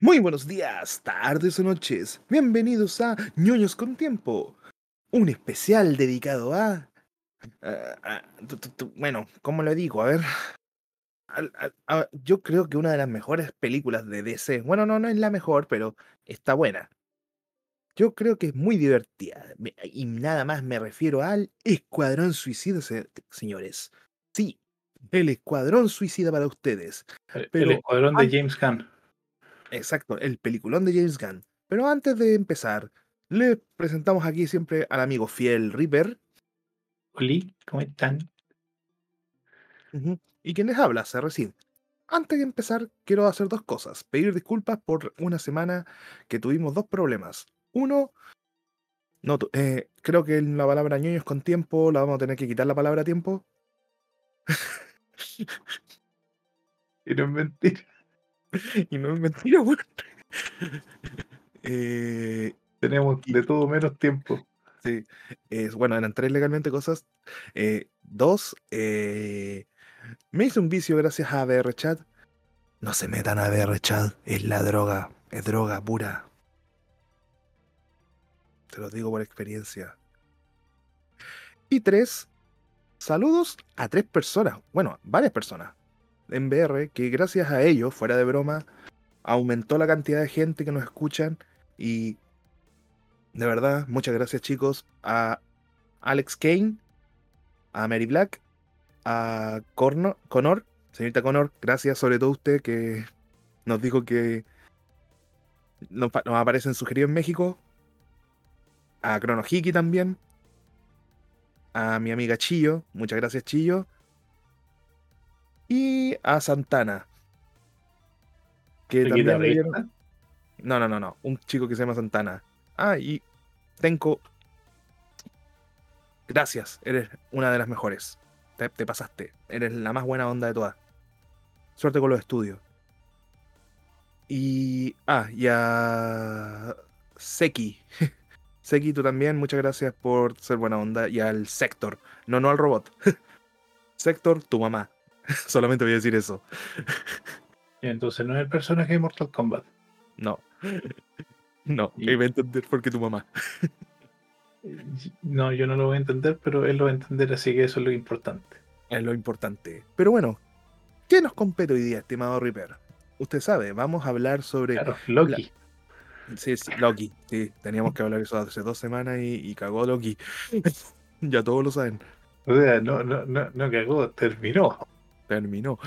Muy buenos días, tardes o noches. Bienvenidos a ñoños con tiempo. Un especial dedicado a... a- a- tu- tu- tu- bueno, ¿cómo lo digo? A ver. a- yo creo que una de las mejores películas de DC. Bueno, no, no es la mejor, pero está buena. Yo creo que es muy divertida. Y nada más me refiero al Escuadrón Suicida, se- señores. Sí, el Escuadrón Suicida para ustedes. El, el Pero escuadrón de James Gunn. Exacto, el peliculón de James Gunn. Pero antes de empezar, le presentamos aquí siempre al amigo fiel Reaper. Oli, ¿cómo están? Y quien les habla, recién. Antes de empezar, quiero hacer dos cosas. Pedir disculpas por una semana que tuvimos dos problemas. Uno, no, eh, creo que la palabra ñoños con tiempo la vamos a tener que quitar la palabra tiempo. Y no es mentira. y no es mentira, weón. Eh, Tenemos de todo menos tiempo. Sí, es, bueno, eran tres legalmente cosas. Eh, dos, eh, me hice un vicio gracias a ABR Chat. No se metan a ABR Chat, es la droga, es droga pura. Te lo digo por experiencia. Y tres, saludos a tres personas, bueno, varias personas en BR, que gracias a ellos, fuera de broma, aumentó la cantidad de gente que nos escuchan y de verdad, muchas gracias chicos. A Alex Kane, a Mary Black, a Corno- Connor, señorita Connor, gracias sobre todo a usted que nos dijo que nos, nos aparecen sugeridos en México. A Chrono Hiki también. A mi amiga Chillo, muchas gracias Chillo. Y a Santana. Que ¿El también le guitarrista? dieron- no, no, no, no. Un chico que se llama Santana. Ah, y Tenko. Gracias, eres una de las mejores. Te, te pasaste. Eres la más buena onda de todas. Suerte con los estudios. Y. Ah, y a. Seki. Seki, tú también, muchas gracias por ser buena onda. Y al Sector. No, no al robot. Sector, tu mamá. Solamente voy a decir eso. Y entonces no es el personaje de Mortal Kombat. No. No, Y- va a entender porque tu mamá. No, yo no lo voy a entender, pero él lo va a entender, así que eso es lo importante. Es lo importante. Pero bueno, ¿qué nos compete hoy día, estimado Reaper? Usted sabe, vamos a hablar sobre. Claro, Loki. Sí, sí, Loki. Sí, teníamos que hablar eso hace dos semanas y, y cagó Loki. ya todos lo saben. O sea, no, no, no, no cagó, terminó. Terminó.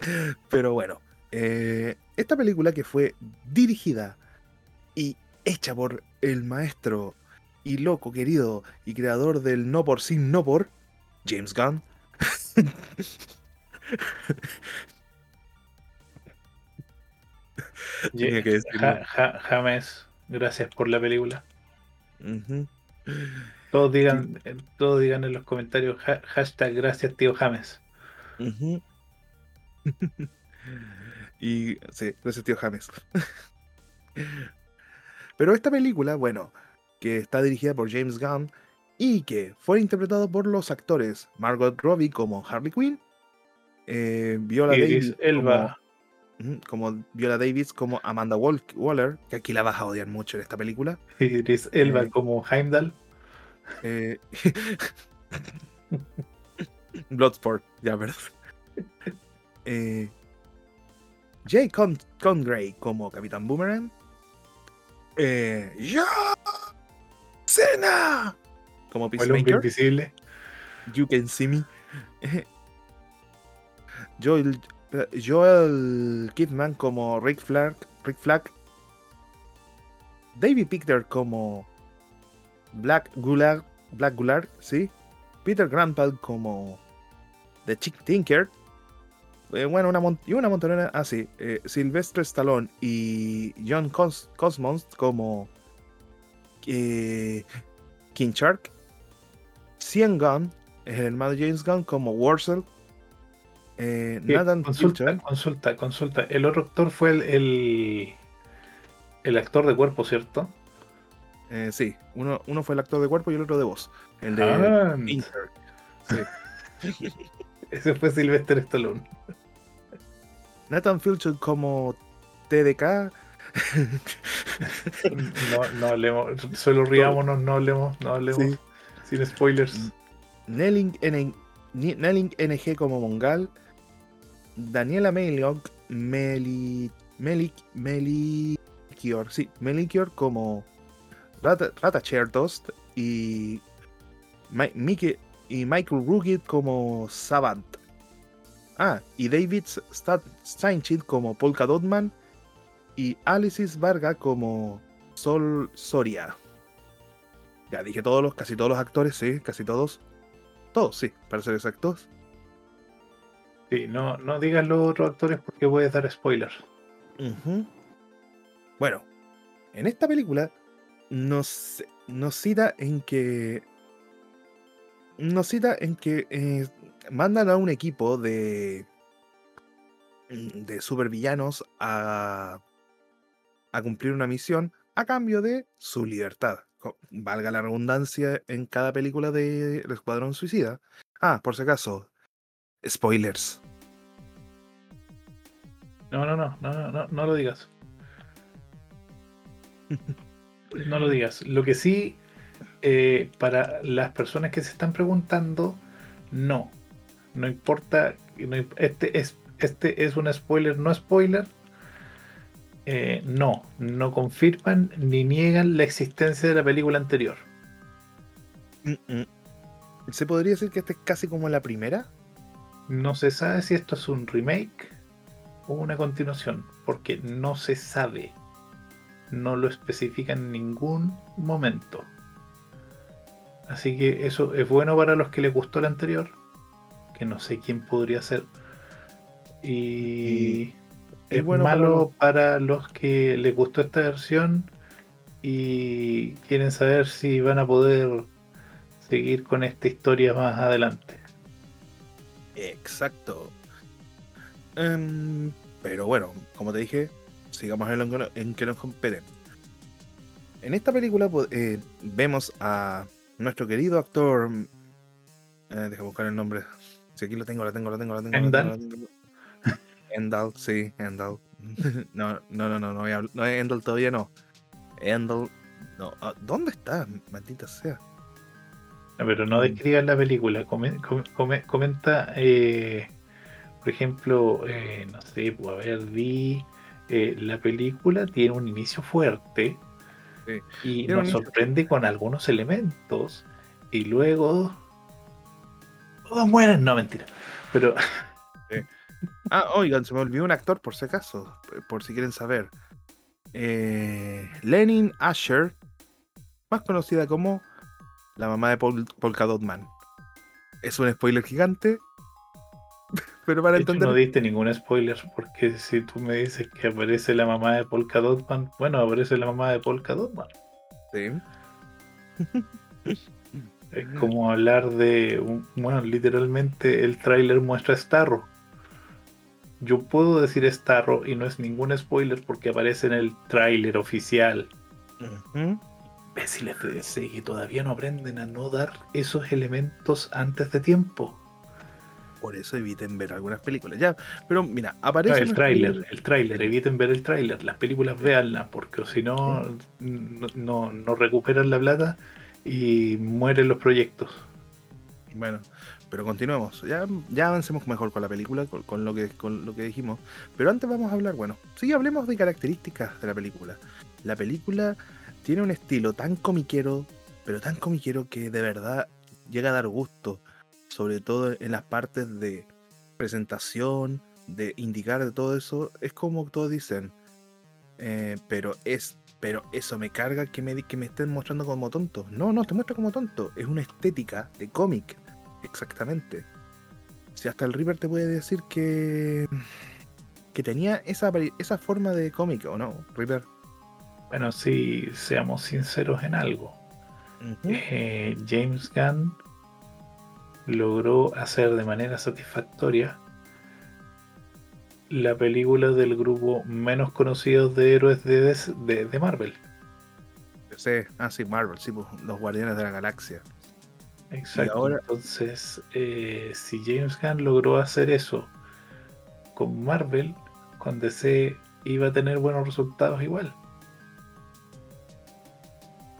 Pero bueno, eh, esta película que fue dirigida y hecha por el maestro y loco querido y creador del No por sin No por, James Gunn. Tenía que decirlo. Ja- ja- James, gracias por la película. Todos digan, eh, todos digan en los comentarios ha- hashtag gracias tío James. Ujú. y sí, gracias tío James. Pero esta película, bueno, que está dirigida por James Gunn y que fue interpretado por los actores Margot Robbie como Harley Quinn, eh, Viola Davis Elba, como, Viola Davis como Amanda Wal- Waller, que aquí la vas a odiar mucho en esta película. Idris Elba Eh. como Heimdall. Eh, Bloodsport, ya, verdad. Eh, Jay Con como Capitán Boomerang. Eh, ¡Ya! ¡Cena! Como Peacemaker. invisible. You can see me. Joel, Joel Kidman como Rick Flag. Rick Flag. David Picter como Black Gulag. Black Gulag, sí. Peter Grandpad como The Chick Tinker. Eh, bueno, una y una montonera. Ah, sí. eh, Sylvester Stallone y John Cos Cosmos como eh, King Shark. Cien Gunn el hermano James Gunn como Warsaw. Eh, Sí, Nathan consulta, consulta, consulta. El otro actor fue el, el, el actor de cuerpo, ¿cierto? Eh, sí, uno, uno fue el actor de cuerpo y el otro de voz. El de Ah. Sí. ese fue Sylvester Stallone. Nathan Filcher como TDK. No, no hablemos, solo riámonos, no hablemos, no hablemos. Sí. Sin spoilers. Nelling, N- Ni- Nelling NG como Mongal. Daniela Meliok, Meli, Melik, Melikior, sí, Melikior como Rata, Rata y, y Michael Rugit como Savant. Ah, y David Steinchit como Polka Dotman y Alice Varga como Sol Soria. Ya dije todos los, casi todos los actores, sí, casi todos. Todos, sí, para ser exactos. Sí, no, no digas los otros actores porque puedes dar spoilers. Bueno, en esta película nos, nos cita en que. Nos cita en que eh, mandan a un equipo de. de supervillanos a. a cumplir una misión a cambio de su libertad. Valga la redundancia en cada película de El Escuadrón Suicida. Ah, por si acaso. Spoilers. No, no, no, no, no, no, no lo digas. No lo digas. Lo que sí, eh, para las personas que se están preguntando, no. No importa. no este, es, este es un spoiler, no spoiler. Eh, no, no confirman ni niegan la existencia de la película anterior. ¿Se podría decir que esta es casi como la primera? No se sabe si esto es un remake o una continuación, porque no se sabe. No lo especifica en ningún momento. Así que eso es bueno para los que les gustó el anterior, que no sé quién podría ser. Y, es bueno malo para los que les gustó esta versión y quieren saber si van a poder seguir con esta historia más adelante. Exacto. Em, pero bueno, como te dije, sigamos en, lo en que nos competen. En esta película eh, vemos a nuestro querido actor. Eh, deja buscar el nombre. Si aquí lo tengo, lo tengo, lo tengo, lo tengo. Endal. Endal, sí, Endal. No, no, no, no, no, voy a no, Endal todavía no. Endal. No, ah, ¿dónde está? Maldita sea. No, Pero no describas la película, come- come- come- comenta, eh, por ejemplo, eh, no sé, a ver, vi eh, la película tiene un inicio fuerte Sí. y Tiene nos sorprende con algunos elementos y luego todos mueren, no mentira, pero Ah, oigan, se me olvidó un actor por si acaso, por si quieren saber. Eh, Lenin Asher, más conocida como la mamá de Paul, Polka Dot Man. Es un spoiler gigante, pero para de hecho, entender. no diste ningún spoiler porque si tú me dices que aparece la mamá de Polka Dot Man, bueno, aparece la mamá de Polka Dot Man. Sí. Es como hablar de, un- bueno, literalmente el tráiler muestra a Starro. Yo puedo decir Starro y no es ningún spoiler porque aparece en el tráiler oficial. Ujú. Imbéciles de DC que todavía no aprenden a no dar esos elementos antes de tiempo. Por eso eviten ver algunas películas. Ya, pero mira, aparece. el tráiler, el tráiler, eviten ver el tráiler. Las películas véanlas porque si no, no, no, no recuperan la plata y mueren los proyectos. Bueno, pero continuemos. Ya, ya avancemos mejor con la película, con, con lo que, con lo que dijimos. Pero antes vamos a hablar, bueno, sí, hablemos de características de la película. La película tiene un estilo tan comiquero, pero tan comiquero que de verdad llega a dar gusto. Sobre todo en las partes de presentación, de indicar de todo eso. Es como todos dicen. eh, pero es. Pero eso me carga que me, que me estén mostrando como tonto. No, no te muestra como tonto. Es una estética de cómic. Exactamente. Si hasta el Reaper te puede decir que. que tenía esa, esa forma de cómic, ¿o no, Reaper? Bueno, sí, seamos sinceros en algo. Eh, James Gunn logró hacer de manera satisfactoria la película del grupo menos conocido de héroes de, de- de Marvel. Sí, ah, sí, Marvel, sí, pues, los Guardianes de la Galaxia. Exacto. ahora- Entonces, eh, si James Gunn logró hacer eso con Marvel, con DC iba a tener buenos resultados igual.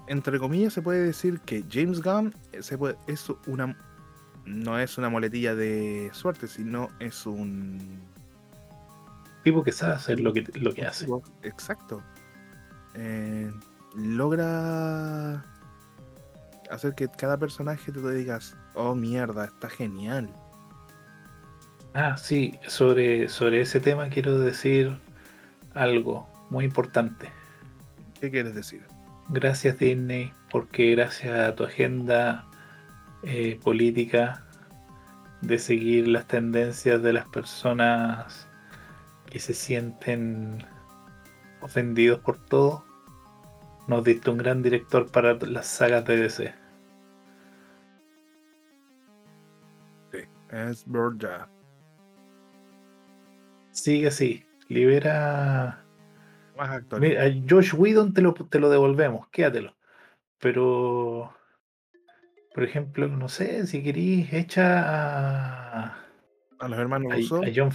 Entre comillas se puede decir que James Gunn eh, se puede- es una no es una moletilla de suerte, sino es un Tipo que sabe hacer lo que, lo que hace. Exacto. Eh, logra hacer que cada personaje te digas, oh mierda, está genial. Ah, sí, sobre, sobre ese tema quiero decir algo muy importante. ¿Qué quieres decir? Gracias Disney, porque gracias a tu agenda eh, política de seguir las tendencias de las personas que se sienten ofendidos por todo, nos diste un gran director para las sagas de DC. Es verdad. Sigue así, libera Más actores. Mira, a Josh Whedon te lo, te lo devolvemos, quédatelo. Pero, por ejemplo, no sé, si querís, echa a, A los hermanos a, Russo. a John.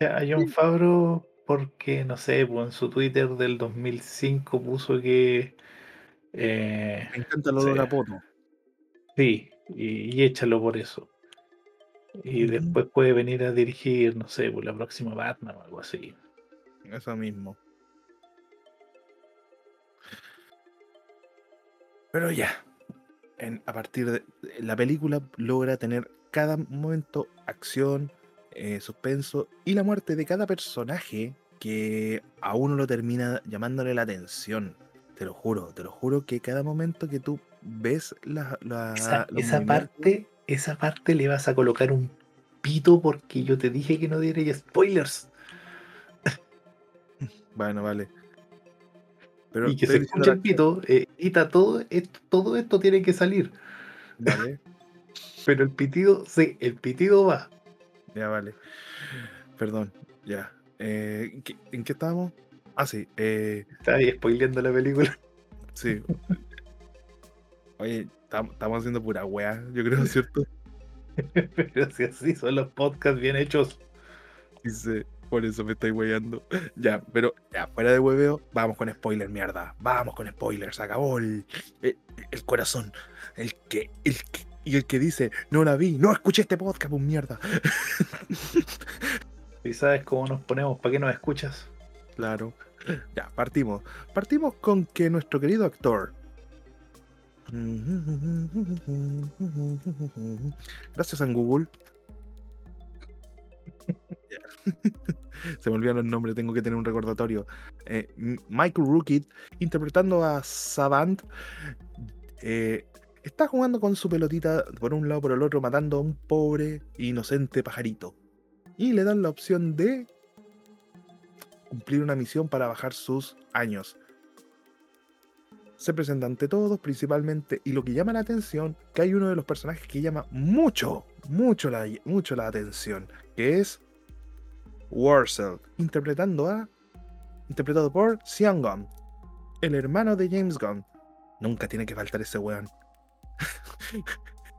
Echa A John Favreau porque, no sé, pues en su Twitter del 2005 puso que... eh, Me encanta el olor a poto. sí, y, y échalo por eso. Y después puede venir a dirigir, no sé, por la próxima Batman o algo así. Eso mismo. Pero ya. en- a partir de la película logra tener cada momento acción, eh, suspenso y la muerte de cada personaje que a uno lo termina llamándole la atención. Te lo juro, te lo juro que cada momento que tú ves la, la- Esa, esa parte, esa parte le vas a colocar un pito porque yo te dije que no diera spoilers. Bueno, vale. Pero y que se escuche el pito, eh, quita todo esto, todo esto tiene que salir. Vale, Pero el pitido, sí, el pitido va. ya vale. Perdón, ya. Eh, ¿en qué- ¿En qué estábamos? Ah, sí. Eh, Está ahí spoileando la película. Sí. Oye, tam- estamos haciendo pura wea, yo creo, ¿cierto? Pero si así son los podcasts bien hechos. Dice, por eso me estoy weando. Ya, pero ya, fuera de hueveo, vamos con spoiler, mierda. Vamos con spoilers, se acabó el, el, el corazón. El que, el que, y el que dice, no la vi, no escuché este podcast, pues mierda. Y sabes cómo nos ponemos, ¿para qué nos escuchas? Claro. Ya, partimos. Partimos con que nuestro querido actor. Gracias a Google. Se me olvidan los nombres, tengo que tener un recordatorio. Eh, Michael Rookit, interpretando a Savant, eh, está jugando con su pelotita por un lado por el otro, matando a un pobre inocente pajarito. Y le dan la opción de cumplir una misión para bajar sus años. Se presenta ante todos, principalmente, y lo que llama la atención, que hay uno de los personajes que llama mucho, mucho la, mucho la atención, que es Warcell, interpretando a, interpretado por Sean Gunn, el hermano de James Gunn. Nunca tiene que faltar ese weón.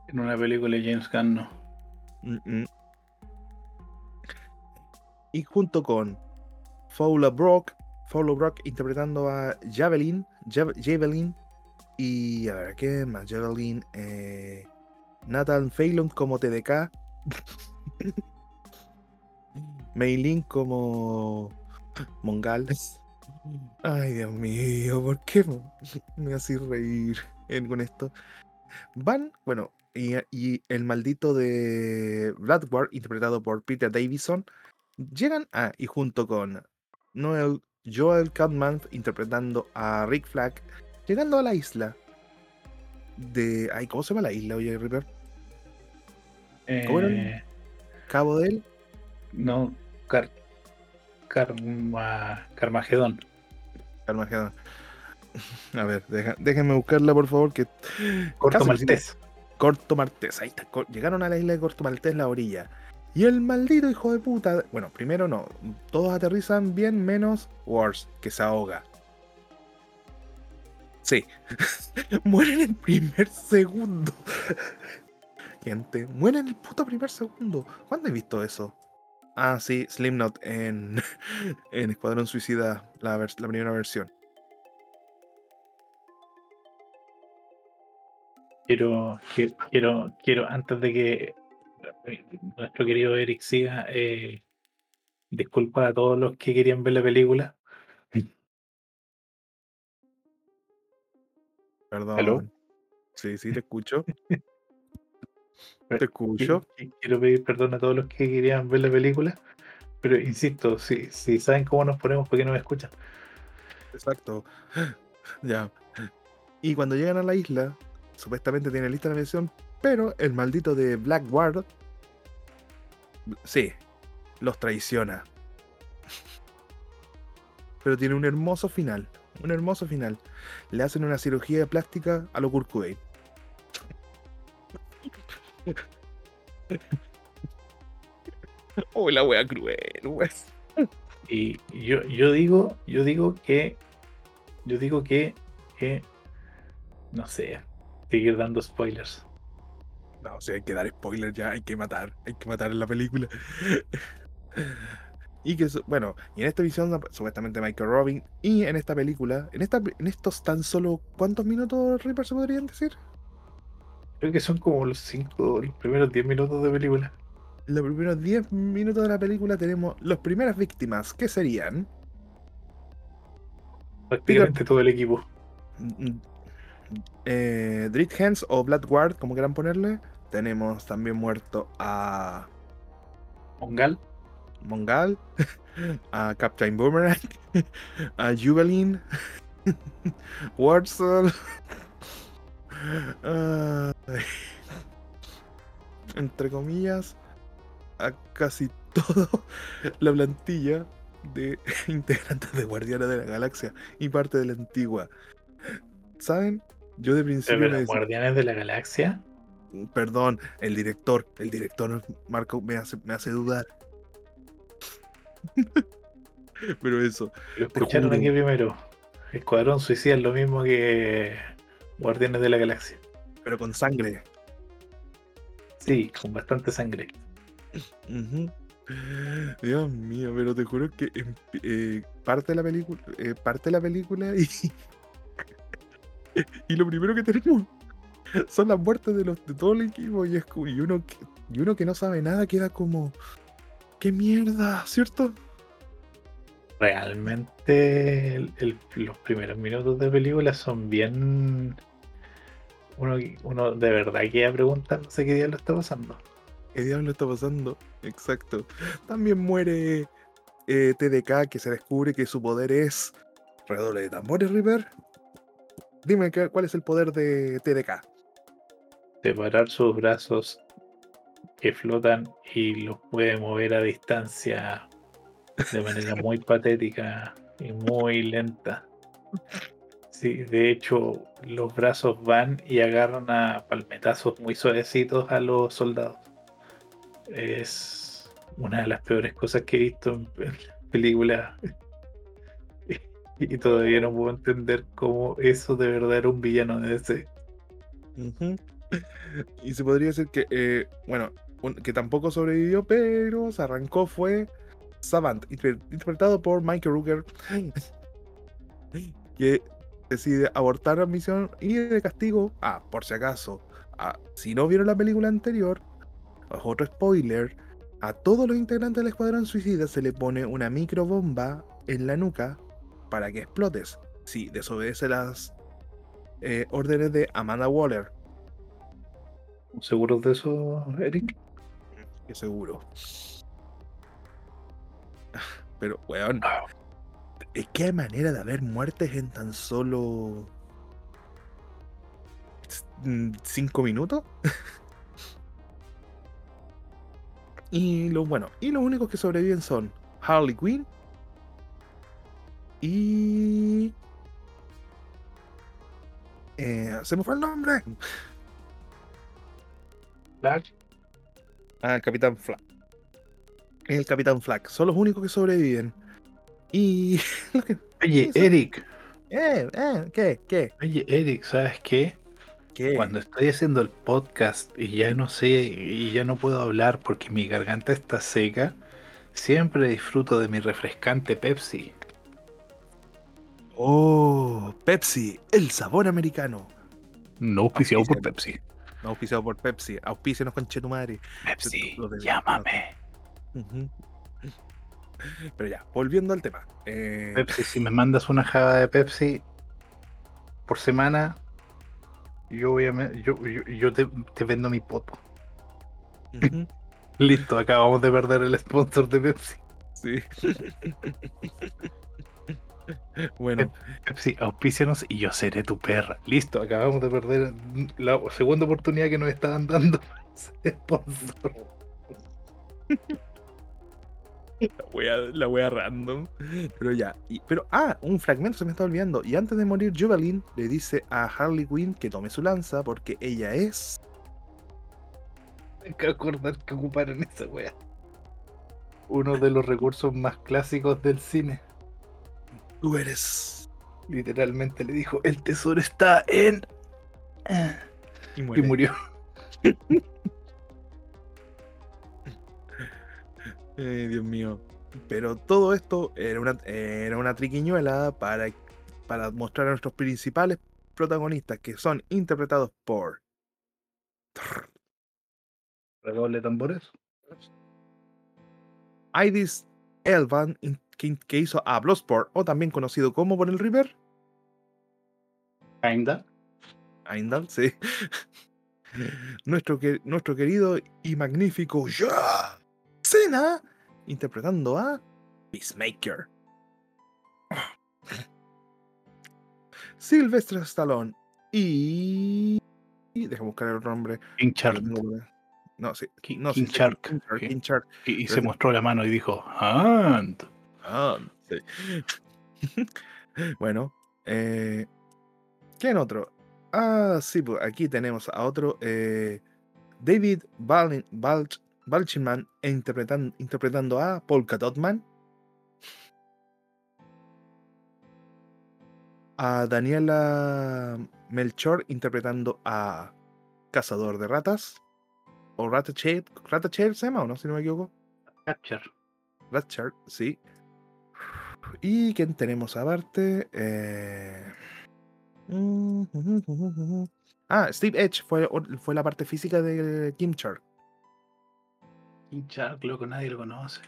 En una película de James Gunn no. Mm, mm. Y junto con Fowler Brock, Fowler Brock interpretando a Javelin, Jav- Javelin y a ver, ¿qué más? Javelin, eh, Nathan Phelan como TDK, Meilin como Mongal. Ay, Dios mío, ¿por qué me hace reír con esto? Van, bueno, y, y el maldito de Bloodward, interpretado por Peter Davison, llegan a, y junto con Noel Joel Cadman, interpretando a Rick Flag, llegando a la isla de. Ay, ¿cómo se llama la isla, oye, Ripper? ¿Cómo era Eh, Cabo del. no, Car, Karma, Carmagedón. Armagedón. A ver, deja- déjenme buscarla, por favor, que Corto Casi, Maltés. Corto Maltés, ahí está. Llegaron a la isla de Corto Maltés, la orilla. Y el maldito hijo de puta. Bueno, primero no. Todos aterrizan bien, menos Wars, que se ahoga. Sí. Mueren en el primer segundo. gente muere en el puto primer segundo. ¿Cuándo he visto eso? Ah, sí, Slipknot en, en Escuadrón Suicida, la, la primera versión. Quiero, quiero, quiero, quiero, antes de que eh, nuestro querido Eric siga, eh, disculpa a todos los que querían ver la película. Perdón. ¿Aló? Sí, sí, te escucho. Pero- Te escucho. Quiero pedir perdón a todos los que querían ver la película, pero insisto, si, si saben cómo nos ponemos, ¿por qué no me escuchan? Exacto. Ya. Y cuando llegan a la isla, supuestamente tiene lista la misión, pero el maldito de Blackguard, sí, los traiciona. Pero tiene un hermoso final, un hermoso final. Le hacen una cirugía plástica a lo Kurt Cobain. Oh, la wea cruel, wea. Y yo, yo digo, yo digo que, yo digo que, que, no sé, seguir dando spoilers. No, o sea, hay que dar spoiler ya, hay que matar, hay que matar en la película. y que, su- bueno, y en esta visión, supuestamente Michael Robin, y en esta película, en, esta, en estos tan solo, ¿cuántos minutos, Reaper, se podrían decir? Creo que son como los cinco, los primeros 10 minutos de película. Los primeros 10 minutos de la película tenemos las primeras víctimas, que serían Prácticamente todo el equipo. mm, eh, Hands o Bloodguard, como quieran ponerle. Tenemos también muerto a Mongal, Mongal, a Captain Boomerang, a Jubilin, Wurzel, entre comillas, a casi todo la plantilla de integrantes de Guardianes de la Galaxia y parte de la antigua. ¿Saben? Yo de principio pero me los decía- Guardianes de la Galaxia. Perdón, el director, el director Marco me hace, me hace dudar. Pero eso, Lo escucharon aquí primero. Escuadrón Suicida es lo mismo que Guardianes de la Galaxia. pero con sangre. Sí, con bastante sangre. Dios mío, pero te juro que eh, parte de la película, eh, parte de la película y, y lo primero que tenemos son las muertes de los de todo el equipo y, es como- y uno que, y uno que no sabe nada queda como qué mierda, ¿cierto? Realmente el- el- los primeros minutos de película son bien... Uno, uno de verdad queda preguntándose qué día lo está pasando. ¿Qué diablo está pasando? Exacto. También muere eh, TDK, que se descubre que su poder es. Redoble de tambores, River. Dime qué- cuál es el poder de TDK. Separar sus brazos que flotan y los puede mover a distancia de manera muy patética y muy lenta. Sí, de hecho, los brazos van y agarran a palmetazos muy suavecitos a los soldados. Es una de las peores cosas que he visto en películas. Y todavía no puedo entender cómo eso de verdad era un villano de ese. Y se podría decir que, eh, bueno, que tampoco sobrevivió, pero se arrancó fue Savant, inter- interpretado por Michael Rooker, que decide abortar la misión y de castigo, ah, por si acaso, ah, si no vieron la película anterior, otro spoiler, a todos los integrantes del Escuadrón Suicida se le pone una microbomba en la nuca para que explotes. Si desobedece las eh, órdenes de Amanda Waller, ¿Seguros de eso, Eric? que seguro. Pero, weón, es que hay manera de haber muertes en tan solo. cinco minutos. y lo bueno, y los únicos que sobreviven son Harley Quinn y. Eh, se me fue el nombre. Flash, Ah, el Capitán Flag. El Capitán Flag. Son los únicos que sobreviven. Y. que- Oye. Eric, eh, eh, ¿qué? ¿Qué? oye, Eric, ¿sabes qué? ¿Qué? Cuando estoy haciendo el podcast y ya no sé y ya no puedo hablar porque mi garganta está seca, siempre disfruto de mi refrescante Pepsi. Oh, Pepsi, el sabor americano. No auspiciado por Pepsi. No auspiciado por Pepsi. Auspícenos con Chetumare. Pepsi, Lo Pero ya, volviendo al tema. Eh, Pepsi, si me mandas una java de Pepsi por semana, yo voy a me- yo, yo, yo te, te vendo mi poto. Listo, acabamos de perder el sponsor de Pepsi. Sí. bueno, Pepsi, auspícianos y yo seré tu perra. Listo, acabamos de perder la segunda oportunidad que nos estaban dando. sponsor. la wea, la wea random. Pero ya. y- pero, ah, un fragmento se me está olvidando. Y antes de morir, Juvalin le dice a Harley Quinn que tome su lanza porque ella es. Hay que acordar que ocuparon esa wea. Uno de los recursos más clásicos del cine. Tú eres. Literalmente le dijo, el tesoro está en... Y Y murió. Eh, Dios mío. Pero todo esto era una, era una triquiñuela para, para mostrar a nuestros principales protagonistas que son interpretados por Redoble tambores. Idris Elvan, que, hizo a Bloodsport, o también conocido como por el River. Kinda. Heimdall, sí. nuestro, que, nuestro querido y magnífico John Cena, interpretando a Peacemaker. Sylvester Stallone y... y Deja buscar el nombre. King Shark. No, sí. King- no, King sí, sí, Shark, King Shark, sí. King Shark. Y, y se mostró la mano y dijo, "Hand". Ah, sí. bueno, eh, ¿quién otro? Ah, sí, pues aquí tenemos a otro. eh, David Balin- Balch- Balchinman interpretan- interpretando a Polka Dotman. A Daniela Melchor interpretando a Cazador de Ratas. O Ratchet, Ratchet se llama o no, si no me equivoco. Capture. Ratchet, sí. ¿Y quién tenemos aparte? Eh... mm, Ah, Steve Edge fue, fue la parte física de Kim Char. King Shark, loco, nadie lo conoce.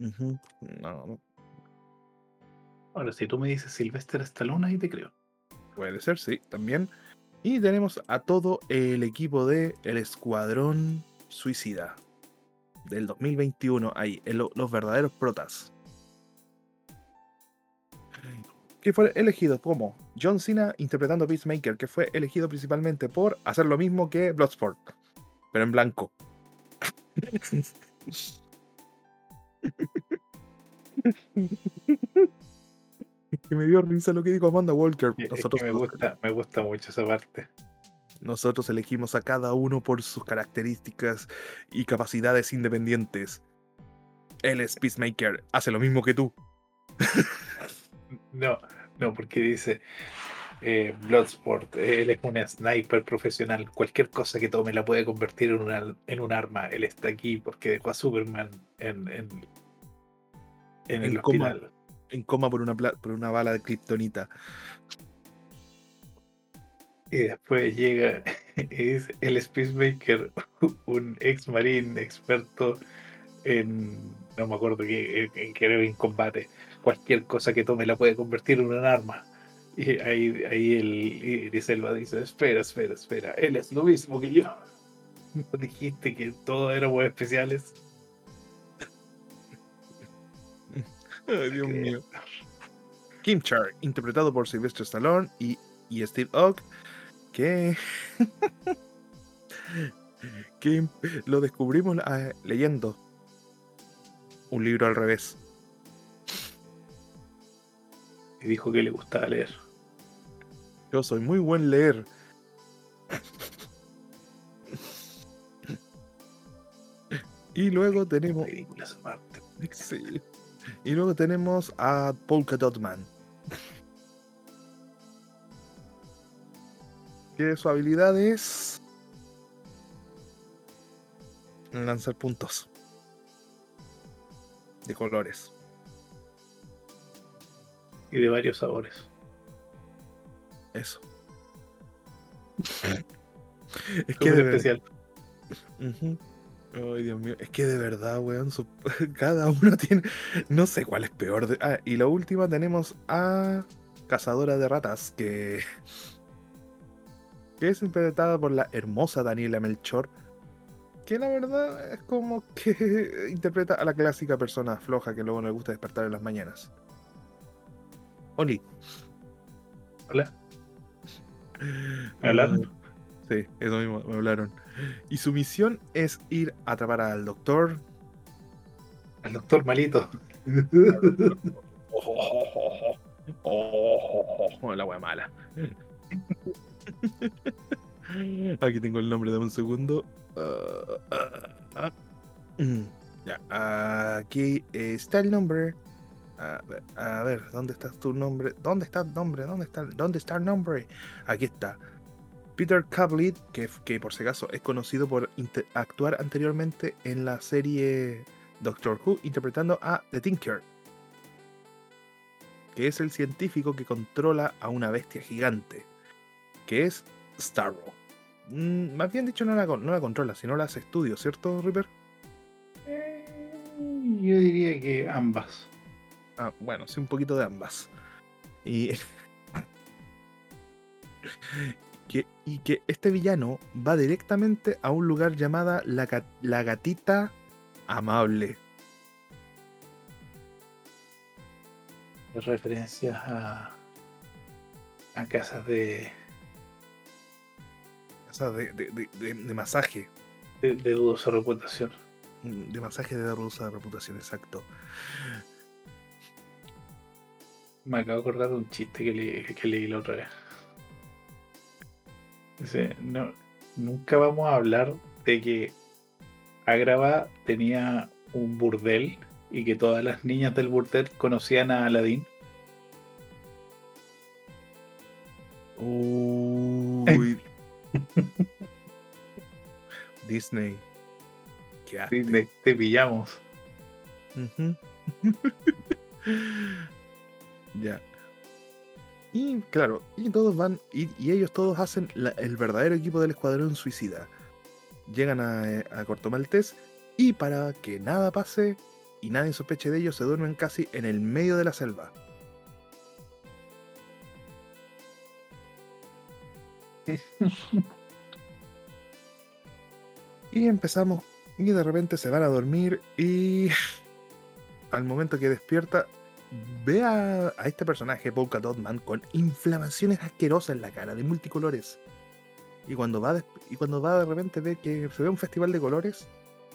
Ujú, No, no, Ahora, si tú me dices Sylvester Stallone, ahí te creo. puede ser, sí, también. Y tenemos a todo el equipo de El Escuadrón Suicida del 2021 ahí, en lo- los verdaderos protas. Que fue elegido como John Cena interpretando Peacemaker, que fue elegido principalmente por hacer lo mismo que Bloodsport, pero en blanco. Que me dio risa lo que dijo Amanda Walker. Es que Nosotros, me gusta, me gusta mucho esa parte. nosotros elegimos a cada uno por sus características y capacidades independientes. Él es Peacemaker, hace lo mismo que tú. No, no, porque dice eh, Bloodsport, él es un sniper profesional. Cualquier cosa que tome la puede convertir en, una, en un arma. Él está aquí porque dejó a Superman en, en, en el coma. hospital. En coma por una, por una bala de kriptonita. Y después llega, es el Peacemaker, un ex marín experto en, no me acuerdo qué, en combate. Cualquier cosa que tome la puede convertir en un arma. Y ahí, ahí el Idris Elba dice, espera, espera, espera, él es lo mismo que yo. ¿No dijiste que todos éramos especiales? Ay, Dios mío. Kim Char, interpretado por Sylvester Stallone y, y Steve Ock, que, que lo descubrimos ah, leyendo un libro al revés. Y dijo que le gustaba leer. Yo soy muy buen leer. Y luego tenemos. Sí. Y luego tenemos a Polka Dot Man. Que su habilidad es. lanzar puntos. De colores. Y de varios sabores. Eso. es que es especial. Ay, Dios mío. Es que de verdad, weón. Cada uno tiene. No sé cuál es peor. Ah, y la última tenemos a Cazadora de Ratas, que. que es interpretada por la hermosa Daniela Melchor. Que la verdad es como que interpreta a la clásica persona floja que luego no le gusta despertar en las mañanas. Oli. Hola. ¿Hablaron? Sí, eso mismo, me hablaron. Y su misión es ir a atrapar al doctor. Al doctor malito. Oh, la wea mala. Aquí tengo el nombre, de un segundo. ya, aquí está el nombre. A ver, ¿dónde está tu nombre? ¿Dónde está el nombre? ¿Dónde está, dónde está el nombre? Aquí está. Peter Caplet, que, por si acaso es conocido por actuar anteriormente en la serie Doctor Who, interpretando a The Tinker, que es el científico que controla a una bestia gigante, que es Starro. Mm, más bien dicho, no la, controla, sino la hace estudio, ¿cierto, Ripper? Eh, yo diría que ambas. Ah, bueno, sí, un poquito de ambas. Y y que este villano va directamente a un lugar llamada la, la Gatita Amable. Referencias a, a casas de. Casas de, de, de, masaje. De, dudosa reputación. Mm, de masaje de dudosa reputación, exacto. Me acabo de acordar de un chiste que, que leí la otra vez no, nunca vamos a hablar de que Agrava tenía un burdel y que todas las niñas del burdel conocían a Aladdin. Uy. Disney. Disney, te pillamos. Ya. Y claro, y todos van, y, ellos todos hacen el verdadero equipo del Escuadrón Suicida. Llegan a, a Corto Maltés y para que nada pase y nadie sospeche de ellos, se duermen casi en el medio de la selva. y empezamos, y de repente se van a dormir y al momento que despierta ve a, este personaje, Polka Dotman, con inflamaciones asquerosas en la cara, de multicolores. Y cuando va de, y cuando va de repente ve que se ve un festival de colores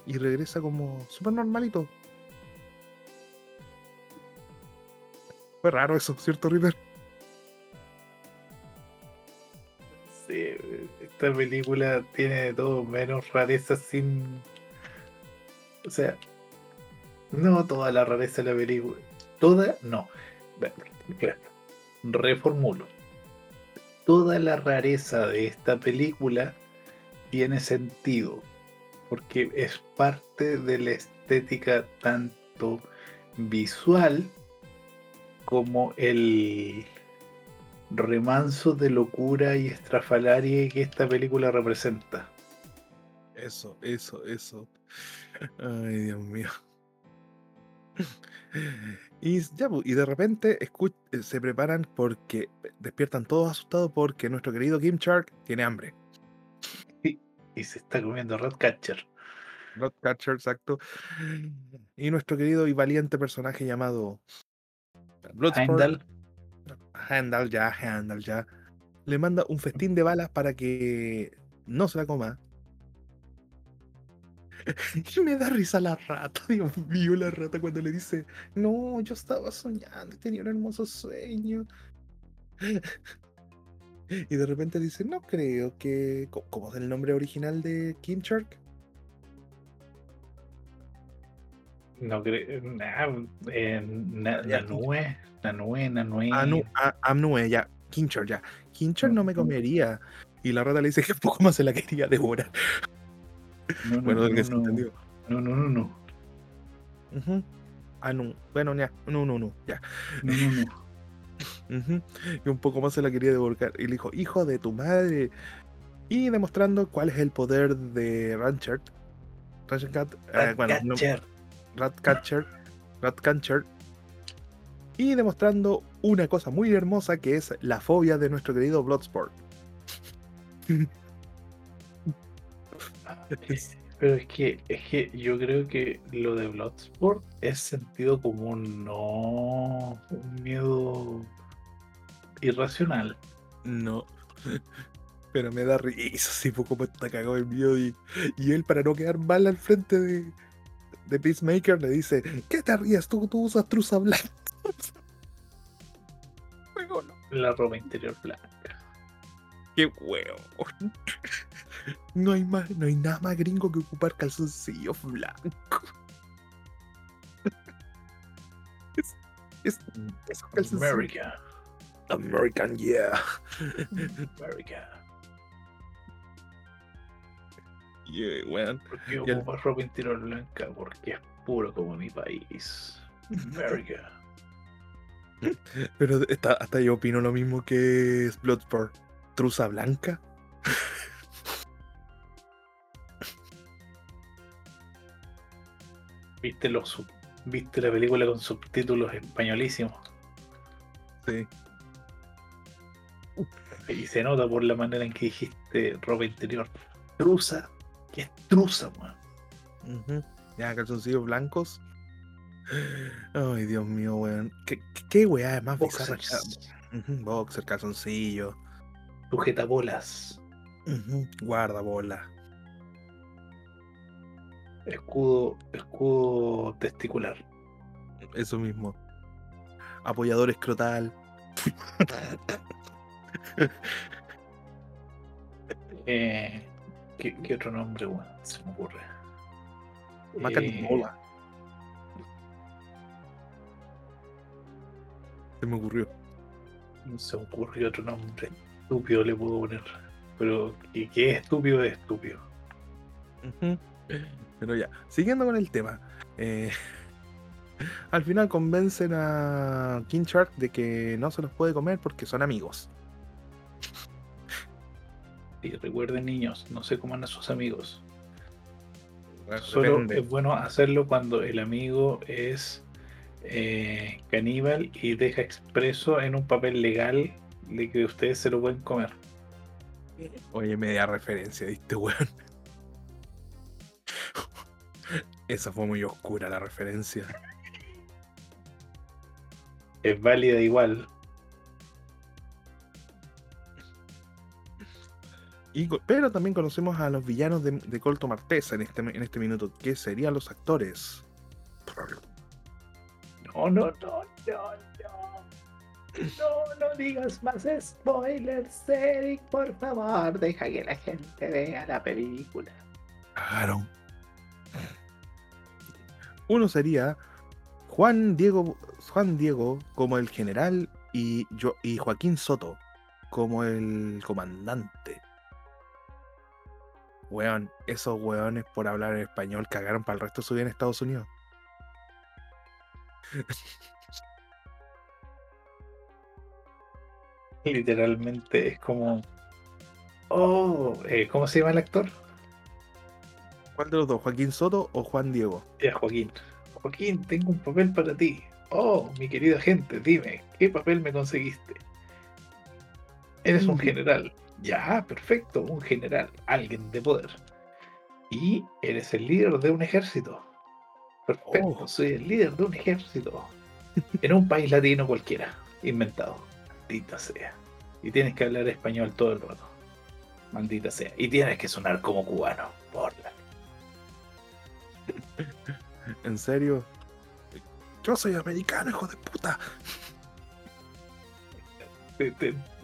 y regresa como súper normalito. Fue raro eso, ¿cierto, River? Sí, esta película tiene todo menos rareza sin. O sea, no toda la rareza de la película toda, no, reformulo. Toda la rareza de esta película tiene sentido, porque es parte de la estética tanto visual como el remanso de locura y estrafalaria que esta película representa. Eso, eso, eso. Ay, Dios mío. Y, ya, y de repente eh, se preparan porque despiertan todos asustados porque nuestro querido Kim Shark tiene hambre. Y, se está comiendo Ratcatcher. Ratcatcher, exacto. Y nuestro querido y valiente personaje llamado Handal. Handal, ya, Handal, ya. Le manda un festín de balas para que no se la coma y me da risa la rata, Dios mío, la rata cuando le dice, no, yo estaba soñando, tenía un hermoso sueño. Y de repente dice, no creo que... ¿Cómo es el nombre original de Kim Shark? No creo... Eh, Nanue, Nanue, Nanue. Anu, ya. Kincher, ya. Kincher no me comería. Y la rata le dice que poco más se la quería devorar. No, no, Bueno, no, que se no, entendió. no, no, no, no, Ujú. Ah, no. Bueno, ya. No, no, no. Ya. no, no, no. Ujú. Y un poco más se la quería devolver. Y le dijo, hijo de tu madre. Y demostrando cuál es el poder de Rancher. Rancher eh, bueno, no- Ratcatcher. Ratcatcher. Ratcatcher. Y demostrando una cosa muy hermosa que es la fobia de nuestro querido Bloodsport. Pero es que, es que yo creo que lo de Bloodsport es sentido común, no un miedo irracional. No. Pero me da risa, así poco me está cagado el miedo. Y, y él, para no quedar mal al frente de, de Peacemaker, le dice: ¿Qué te ríes? Tú, tú usas truza blanca. La ropa interior blanca. Qué huevo. No hay, más, no hay nada más gringo que ocupar calzoncillos blancos. Es, es esos calzoncillos. America. American, yeah. America. Yeah, weón. ¿Por qué Y el- ropa interior blanca? Porque es puro como mi país. America. Pero está- hasta yo opino lo mismo que es Bloodsport. Truza blanca. ¿Viste, los ¿Viste la película con subtítulos españolísimos? Sí. Y se nota por la manera en que dijiste ropa interior. Truza. ¿Qué es truza, man? Ujú. Ya, calzoncillos blancos. Ay, Dios mío, weón. ¿Qué, qué, qué weá más bizarra? que-. Ujú, Boxer, calzoncillo. Sujetabolas. Ujú, Guardabola. Escudo, escudo testicular. Eso mismo. Apoyador escrotal. Eh, ¿qué, qué otro nombre, weón? Se me ocurre. Macan bola. Se me ocurrió. No se me ocurrió otro nombre. Estúpido le puedo poner. Pero que, que es estúpido es estúpido. Ujú. Pero ya, siguiendo con el tema. eh, al final convencen a King Shark de que no se los puede comer porque son amigos. Y recuerden, niños, no se coman a sus amigos. Bueno, Solo depende. es bueno hacerlo cuando el amigo es eh, caníbal y deja expreso en un papel legal de que ustedes se lo pueden comer. Oye, media referencia, ¿viste, weón? Esa fue muy oscura la referencia. Es válida igual. Y pero también conocemos a los villanos de, de Colto Martesa en este, en este minuto, que serían los actores. No, no, no, no, no. No, no digas más spoilers, Eric, por favor. Deja que la gente vea la película. Claro. Uno sería Juan Diego, Juan Diego como el general y, yo, y Joaquín Soto como el comandante. Weón, esos weones por hablar en español cagaron para el resto de su vida en Estados Unidos. Literalmente es como. Oh, eh, ¿cómo se llama el actor? ¿Cuál de los dos? ¿Joaquín Soto o Juan Diego? Ya, Joaquín. Joaquín, tengo un papel para ti. Oh, mi querido agente, dime, ¿qué papel me conseguiste? Eres un Mm. general. Ya, perfecto, un general, alguien de poder. Y eres el líder de un ejército. Perfecto, Oh. soy el líder de un ejército. En un país latino cualquiera, inventado. Maldita sea. Y tienes que hablar español todo el rato. Maldita sea. Y tienes que sonar como cubano. Por la ¿En serio? Yo soy americano, hijo de puta.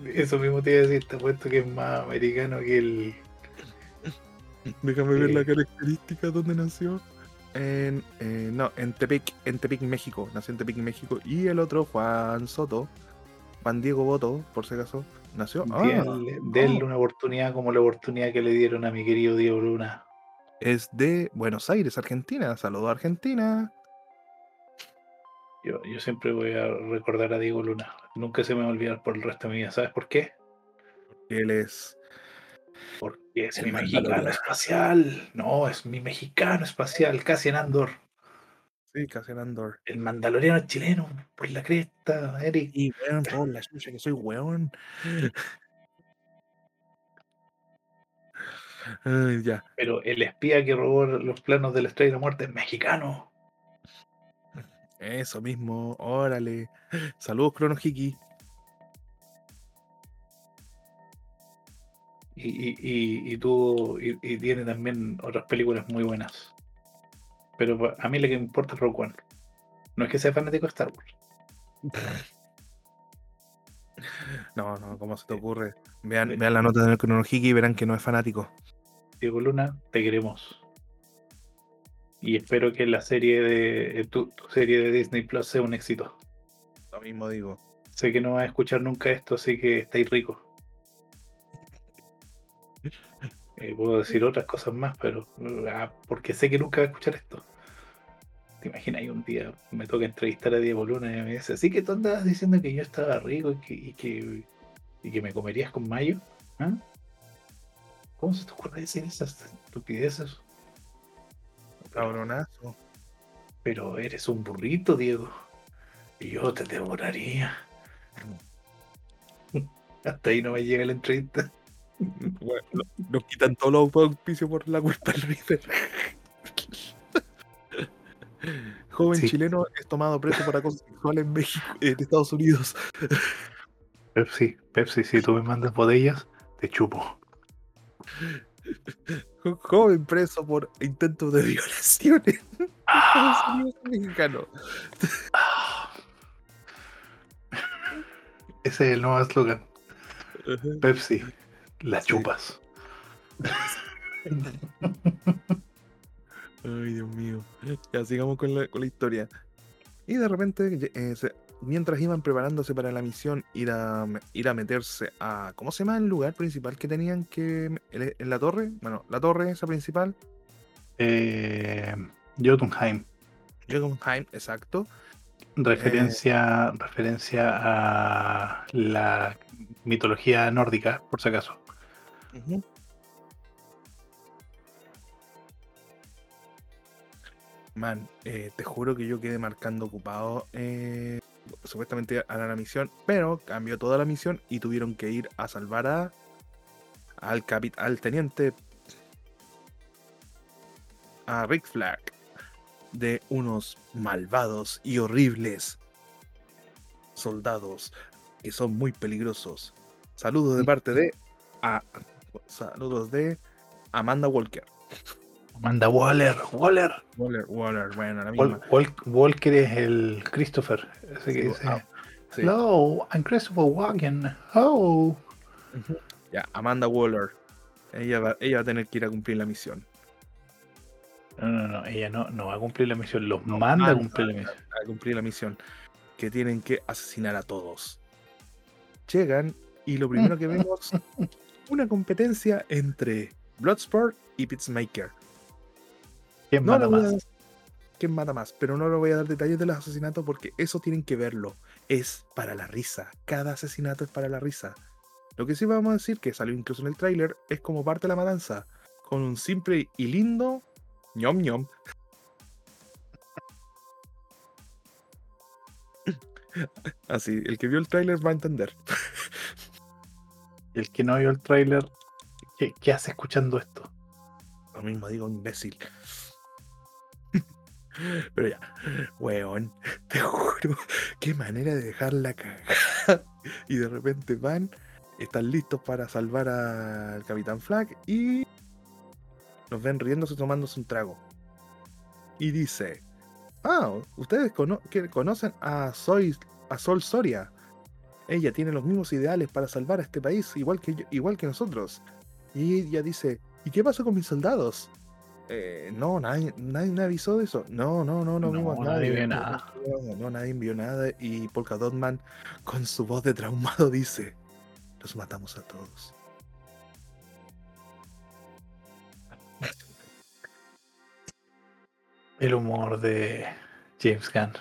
Eso mismo te iba a decir, te apuesto que es más americano que el. Déjame ver Eh. la característica donde nació. En, eh, no, en Tepic, en Tepic, México. Nació en Tepic, México. Y el otro, Juan Soto, Juan Diego Boto, por si acaso, nació. Ah, Denle, denle oh, una oportunidad como la oportunidad que le dieron a mi querido Diego Luna. Es de Buenos Aires, Argentina. Saludos a Argentina. Yo, yo siempre voy a recordar a Diego Luna. Nunca se me va a olvidar por el resto de mi vida. ¿Sabes por qué? Él es. Porque es El mi mexicano espacial. No, es mi mexicano espacial, casi en Andor. Sí, Cassian Andor. El mandaloriano chileno, por la cresta, Eric. Y weón, por la chucha que soy weón. Ya. Pero el espía que robó los planos de la estrella de la muerte es mexicano. Eso mismo, órale. Saludos, Crono Hiki. Y, y, y, y tuvo, y, y tiene también otras películas muy buenas. Pero a mí lo que me importa es Rogue One. No es que sea fanático de Star Wars. No, no, ¿cómo se te ocurre? Vean, vean la nota del Crono Hiki y verán que no es fanático. Diego Luna, te queremos. Y espero que la serie de eh, tu, tu serie de Disney Plus sea un éxito. Lo mismo digo. Sé que no vas a escuchar nunca esto, así que estáis ricos. Eh, puedo decir otras cosas más, pero ah, porque sé que nunca va a escuchar esto. ¿Te imaginas? Un día me toca entrevistar a Diego Luna y me dice, así que tú andabas diciendo que yo estaba rico y que, y que, y que me comerías con mayo. ¿Ah? ¿Cómo se te ocurre decir esas estupideces? Cabronazo. Pero eres un burrito, Diego. Y yo te devoraría. Hasta ahí no me llega la entrevista. Bueno, no- nos quitan todos los auspicios por la culpa del River. Joven Sí. chileno es tomado preso por acoso sexual en México, en Estados Unidos. Pepsi, Pepsi, si tú me mandas botellas, te chupo. Jo- Joven preso por intentos de violación en Estados Unidos mexicano. Ese es el nuevo eslogan. Pepsi, la Sí. chupas. Ay, Dios mío. Ya sigamos con la, con la historia. Y de repente, eh, se- mientras iban preparándose para la misión, ir a, ir a meterse a. ¿Cómo se llama el lugar principal que tenían que. En, la torre? Bueno, la torre esa principal. Eh, Jotunheim. Jotunheim, exacto. Referencia, referencia a la mitología nórdica, por si acaso. Man, eh, te juro que yo quedé marcando ocupado eh, supuestamente a la misión, pero cambió toda la misión y tuvieron que ir a salvar a al capit al teniente a Rick Flag de unos malvados y horribles soldados que son muy peligrosos. Saludos de parte de a, saludos de Amanda Walker. Manda Waller, Waller. Waller, Waller, bueno, la misma. Wal- Walker es el Christopher. Ese que dice, ah, sí. Hello, I'm Christopher Walken. Oh. Ya, Amanda Waller. Ella va, ella va a tener que ir a cumplir la misión. No, no, no, ella no, no va a cumplir la misión, los manda a cumplir la misión. A cumplir la misión. Que tienen que asesinar a todos. Llegan y lo primero que vemos una competencia entre Bloodsport y Pitsmaker. ¿Quién No manda lo voy a más? dar- ¿Quién mata más? Pero no le voy a dar detalles de los asesinatos porque eso tienen que verlo. Es para la risa. Cada asesinato es para la risa. Lo que sí vamos a decir, que salió incluso en el tráiler, es como parte de la matanza. Con un simple y lindo ñom ñom. Así, el que vio el tráiler va a entender. El que no vio el tráiler, ¿qué, qué hace escuchando esto? Lo mismo digo, imbécil. Pero ya, weón, te juro, qué manera de dejarla cagada. Y de repente van, están listos para salvar al Capitán Flag y los ven riéndose tomándose un trago. Y dice, ah, ustedes cono- que conocen a, Soy, a Sol Soria. Ella tiene los mismos ideales para salvar a este país, igual que, yo- igual que nosotros. Y ella dice, ¿y qué pasó con mis soldados? Eh, no, nadie, nadie me avisó de eso. No, no, no, no, No, vimos nadie vio nada. No, nadie vio nada. Y Polka Dotman, con su voz de traumado, dice: los matamos a todos. El humor de James Gunn.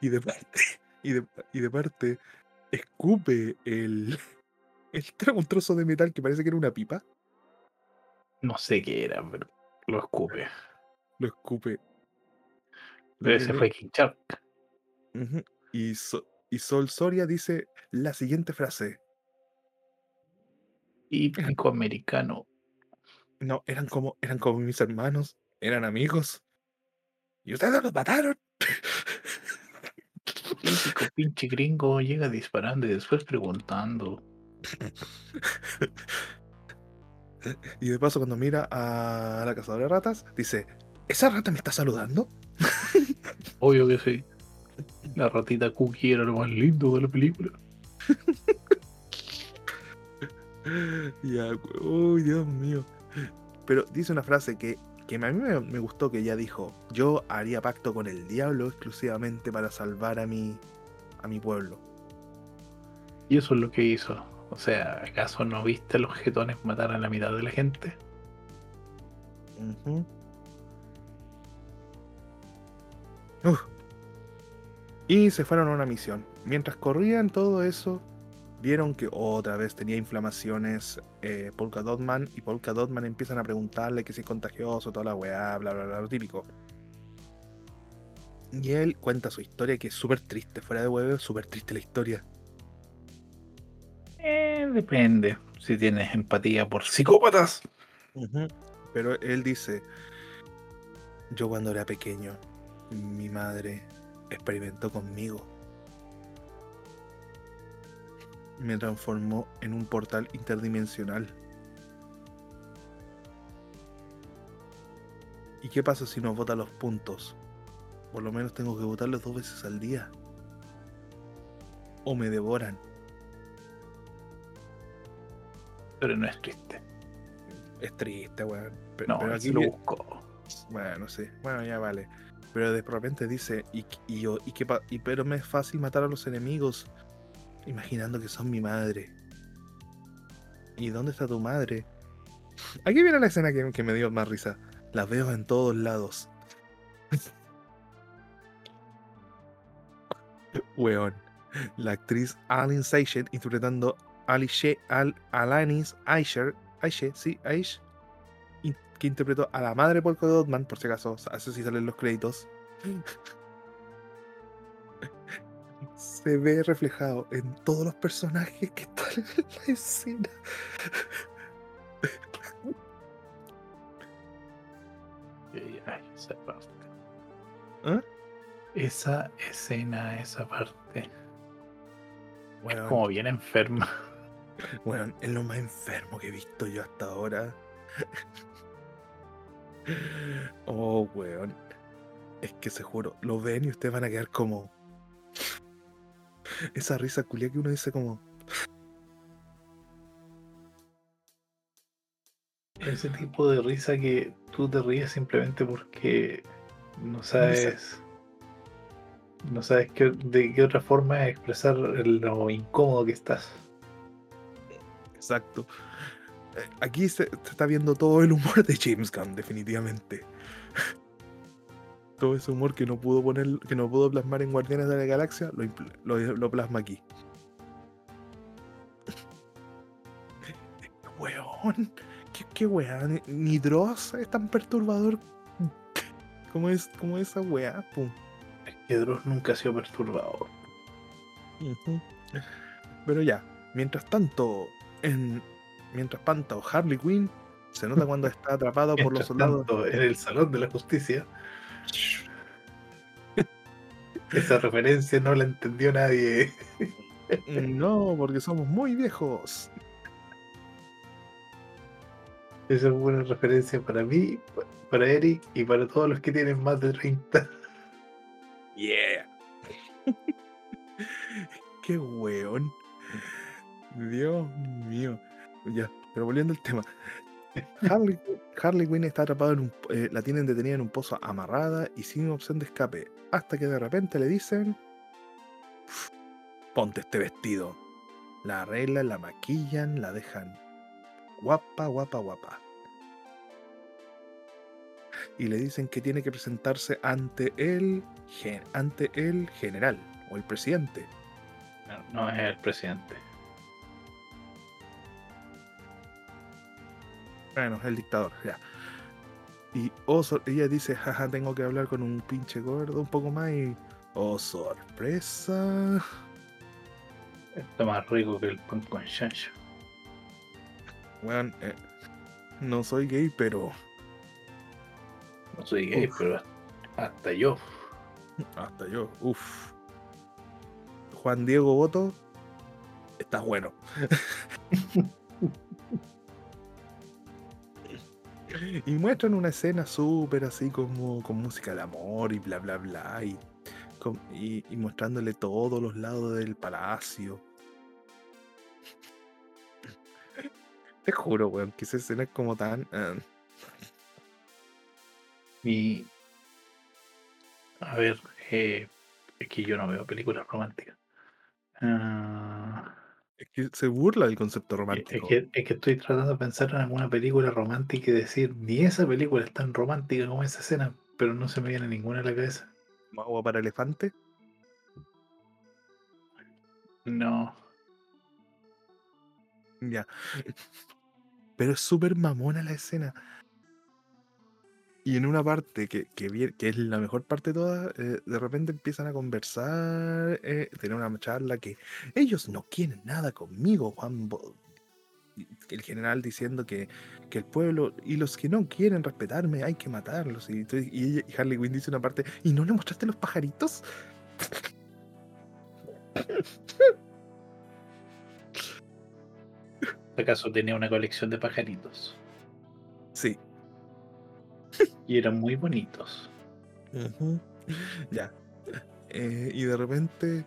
Y de parte, y de, y de parte, escupe el, el un trozo de metal que parece que era una pipa. No sé qué era, pero lo escupe. Lo escupe. Ese fue King Shark. Y, So- y Sol Soria dice la siguiente frase. Típico americano. No, eran como, eran como mis hermanos, eran amigos. Y ustedes los mataron. Típico pinche gringo llega disparando y después preguntando. Y de paso, cuando mira a la cazadora de ratas, dice: ¿Esa rata me está saludando? Obvio que sí. La ratita Cookie era lo más lindo de la película. Ya, uy, Dios mío. Pero dice una frase que, que a mí me, me gustó que ella dijo: Yo haría pacto con el diablo exclusivamente para salvar a mi, a mi pueblo. Y eso es lo que hizo. O sea, ¿acaso no viste a los jetones matar a la mitad de la gente? Y se fueron a una misión. Mientras corrían todo eso, vieron que otra vez tenía inflamaciones eh, Polka Dotman y Polka Dotman empiezan a preguntarle que si es contagioso, toda la weá, bla, bla, bla, lo típico. Y él cuenta su historia que es súper triste, fuera de huevo, súper triste la historia. Eh, depende. Si tienes empatía por psicópatas. Pero él dice, yo cuando era pequeño, mi madre experimentó conmigo. Me transformó en un portal interdimensional. ¿Y qué pasa si nos botan los puntos? Por lo menos tengo que votarlos dos veces al día. O me devoran. Pero no es triste. Es triste, weón. Pe- No, pero aquí lo buscó. Bueno, sí. Bueno, ya vale. Pero de repente dice, y, y yo, y pa- y pero me es fácil matar a los enemigos, imaginando que son mi madre. ¿Y dónde está tu madre? Aquí viene la escena que, que me dio más risa. La veo en todos lados. Weón. La actriz Aline Seichen interpretando Alice, Al, Alanis Aisher, Aishe, sí, Aish, que interpretó a la madre de Polka Dotman, por si acaso, así sí salen los créditos. Se ve reflejado en todos los personajes que están en la escena. Ay, esa parte. ¿Ah? Esa escena, esa parte. Weón, Como bien enferma. Weón, es lo más enfermo que he visto yo hasta ahora. Oh, weón. Es que se juro, lo ven y ustedes van a quedar como. Esa risa culia que uno dice como. Ese tipo de risa que tú te ríes simplemente porque no sabes. No sabes qué- de qué otra forma expresar lo incómodo que estás. Exacto. Eh, Aquí se, se está viendo todo el humor de James Gunn, definitivamente. Todo ese humor que no pudo poner, que no pudo plasmar en Guardianes de la Galaxia, lo, impl- lo, lo plasma aquí. Weón, qué, qué weá, ni, Dross es tan perturbador como es como esa weá, pum. Que Dross nunca ha sido perturbador. Pero ya, mientras tanto, en mientras tanto, Harley Quinn se nota cuando está atrapado por los soldados. en el Salón de la Justicia. Esa referencia no la entendió nadie. No, porque somos muy viejos. Esa es buena referencia para mí, pa- para Eric y para todos los que tienen más de 30. Yeah. Qué weón. Dios mío. Ya, pero volviendo al tema. Harley, Harley Quinn está atrapada en un eh, la tienen detenida en un pozo amarrada y sin opción de escape. Hasta que de repente le dicen ponte este vestido. La arreglan, la maquillan, la dejan guapa, guapa, guapa. Y le dicen que tiene que presentarse ante el, ante el general o el presidente. No, no es el presidente. Bueno, el dictador, ya. Y oh, ella dice, jaja, tengo que hablar con un pinche gordo un poco más y... Oh, sorpresa. Está más rico que el pan con chancho. Bueno, eh, no soy gay, pero No soy gay, Uf. pero hasta yo. hasta yo, uff. Juan Diego Boto, estás bueno. y muestran una escena súper así como con música de amor y bla bla bla y, y, mostrándole todos los lados del palacio. Te juro, weón, que esa escena es como tan... ah, Y. A ver, eh, que yo no veo películas románticas. Es que se burla del concepto es, romántico. que, es que estoy tratando de pensar en alguna película romántica y decir, ni esa película es tan romántica como esa escena, pero no se me viene ninguna a la cabeza. Agua para elefante. No. Ya. Pero es súper mamona la escena. Y en una parte que, que, es la mejor parte de toda, eh, de repente empiezan a conversar, eh, tener una charla que ellos no quieren nada conmigo, Juan. Bo-". El general diciendo que, que el pueblo y los que no quieren respetarme hay que matarlos. Y, y y Harley Quinn dice una parte, ¿y no le mostraste los pajaritos? ¿Acaso tenía una colección de pajaritos? Sí. Y eran muy bonitos. Ya. Eh, y de repente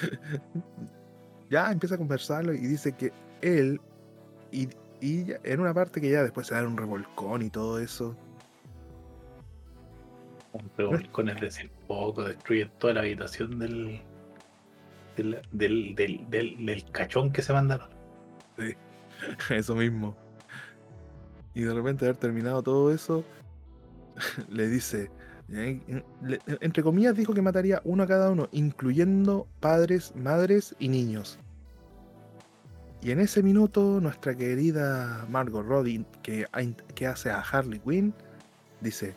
ya empieza a conversarlo y dice que él y, y en una parte que ya después se da un revolcón y todo eso. Un revolcón es decir poco, destruyen toda la habitación del del, del, del, del, del cachón que se mandaron. Eso mismo. Y de repente haber terminado todo eso, le dice, eh, entre comillas dijo que mataría uno a cada uno, incluyendo padres, madres y niños. Y en ese minuto, nuestra querida Margot Robbie, que hace a Harley Quinn, dice,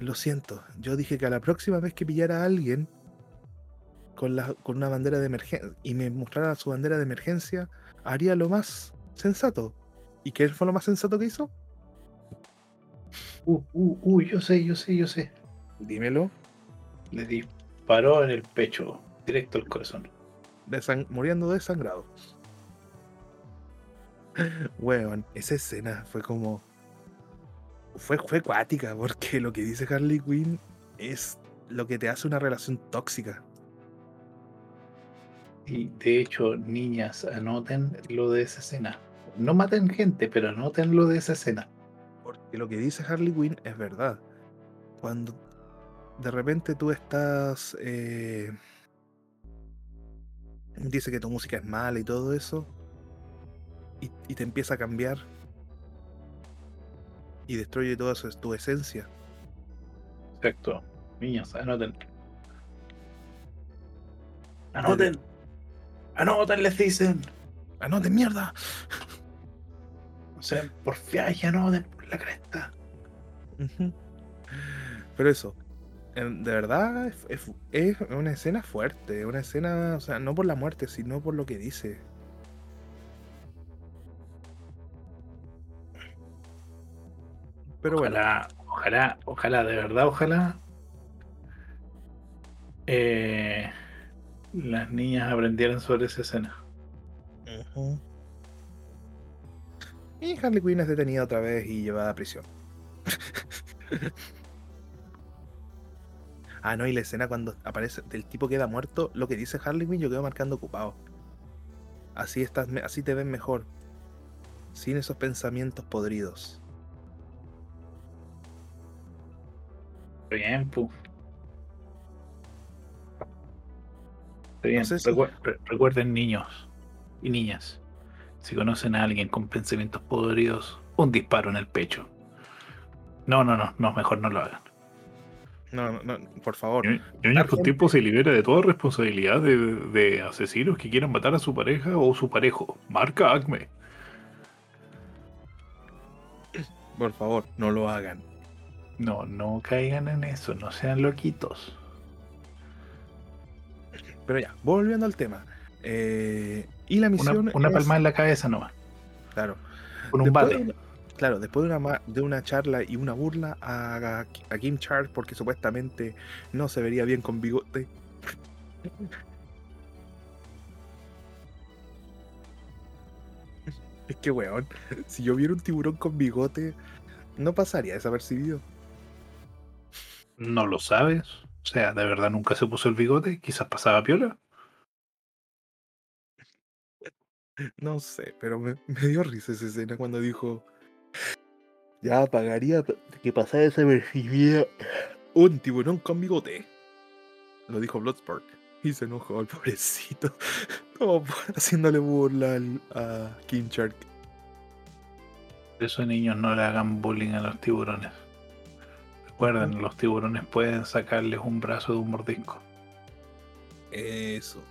lo siento, yo dije que a la próxima vez que pillara a alguien con, la, con una bandera de emergencia y me mostrara su bandera de emergencia, haría lo más sensato. ¿Y qué fue lo más sensato que hizo? Uh, uh, uh, yo sé, yo sé, yo sé. Dímelo. Le disparó en el pecho, directo al corazón. Desan- muriendo desangrado. Weón, esa escena fue como. Fue, fue cuática, porque lo que dice Harley Quinn es lo que te hace una relación tóxica. Y de hecho, niñas, anoten lo de esa escena. No maten gente, pero anoten lo de esa escena. Porque lo que dice Harley Quinn es verdad. Cuando de repente tú estás. eh, dice que tu música es mala y todo eso. Y, y te empieza a cambiar. Y destruye toda su, tu esencia. Exacto. Niños, anoten. Anoten. Anoten, les dicen. ¡Ah, no, de mierda! O sea, por y anoten la cresta. Pero eso. De verdad es, es- es una escena fuerte. Una escena, o sea, no por la muerte, sino por lo que dice. Pero bueno. Ojalá, ojalá, de verdad, ojalá. eh, las niñas aprendieran sobre esa escena. Ujú. Y Harley Quinn es detenida otra vez y llevada a prisión. ah, no, y la escena cuando aparece el tipo queda muerto, lo que dice Harley Quinn yo quedo marcando ocupado. Así estás, así te ven mejor. Sin esos pensamientos podridos. Bien, pu. Bien. No sé si- recuer- re- recuerden, niños, y niñas, si conocen a alguien con pensamientos podridos, un disparo en el pecho. No, no, no, no, mejor no lo hagan. No, no, no, por favor. Ñoño con tiempo se libera de toda responsabilidad de, de, asesinos que quieran matar a su pareja o su parejo. Marca Acme. Por favor, no lo hagan. No, no caigan en eso, no sean loquitos. Pero ya, volviendo al tema. Eh, y la misión. Una, una palma en la cabeza nomás. Claro. Con un bate. Claro, después de una, de una charla y una burla a, a Kim Charles porque supuestamente no se vería bien con bigote. es que, weón, si yo viera un tiburón con bigote, no pasaría desapercibido. No lo sabes. O sea, ¿de verdad nunca se puso el bigote? Quizás pasaba piola. No sé, pero me, me dio risa esa escena cuando dijo ya pagaría que pasara desapercibida un tiburón con bigote. Lo dijo Bloodsport. Y se enojó el pobrecito. Como haciéndole burla a King Shark. Eso niños no le hagan bullying a los tiburones. Recuerden, los tiburones pueden sacarles un brazo de un mordisco. Eso.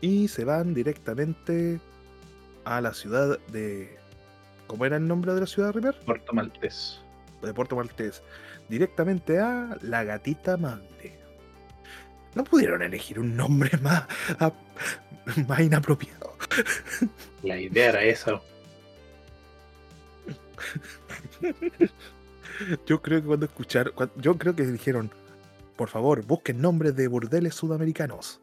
Y se van directamente a la ciudad de. ¿Cómo era el nombre de la ciudad, River? Puerto Maltés. De Puerto Maltés. Directamente a la gatita amable. No pudieron elegir un nombre más, más inapropiado. La idea era eso. Yo creo que cuando escucharon, yo creo que dijeron, por favor, busquen nombres de burdeles sudamericanos.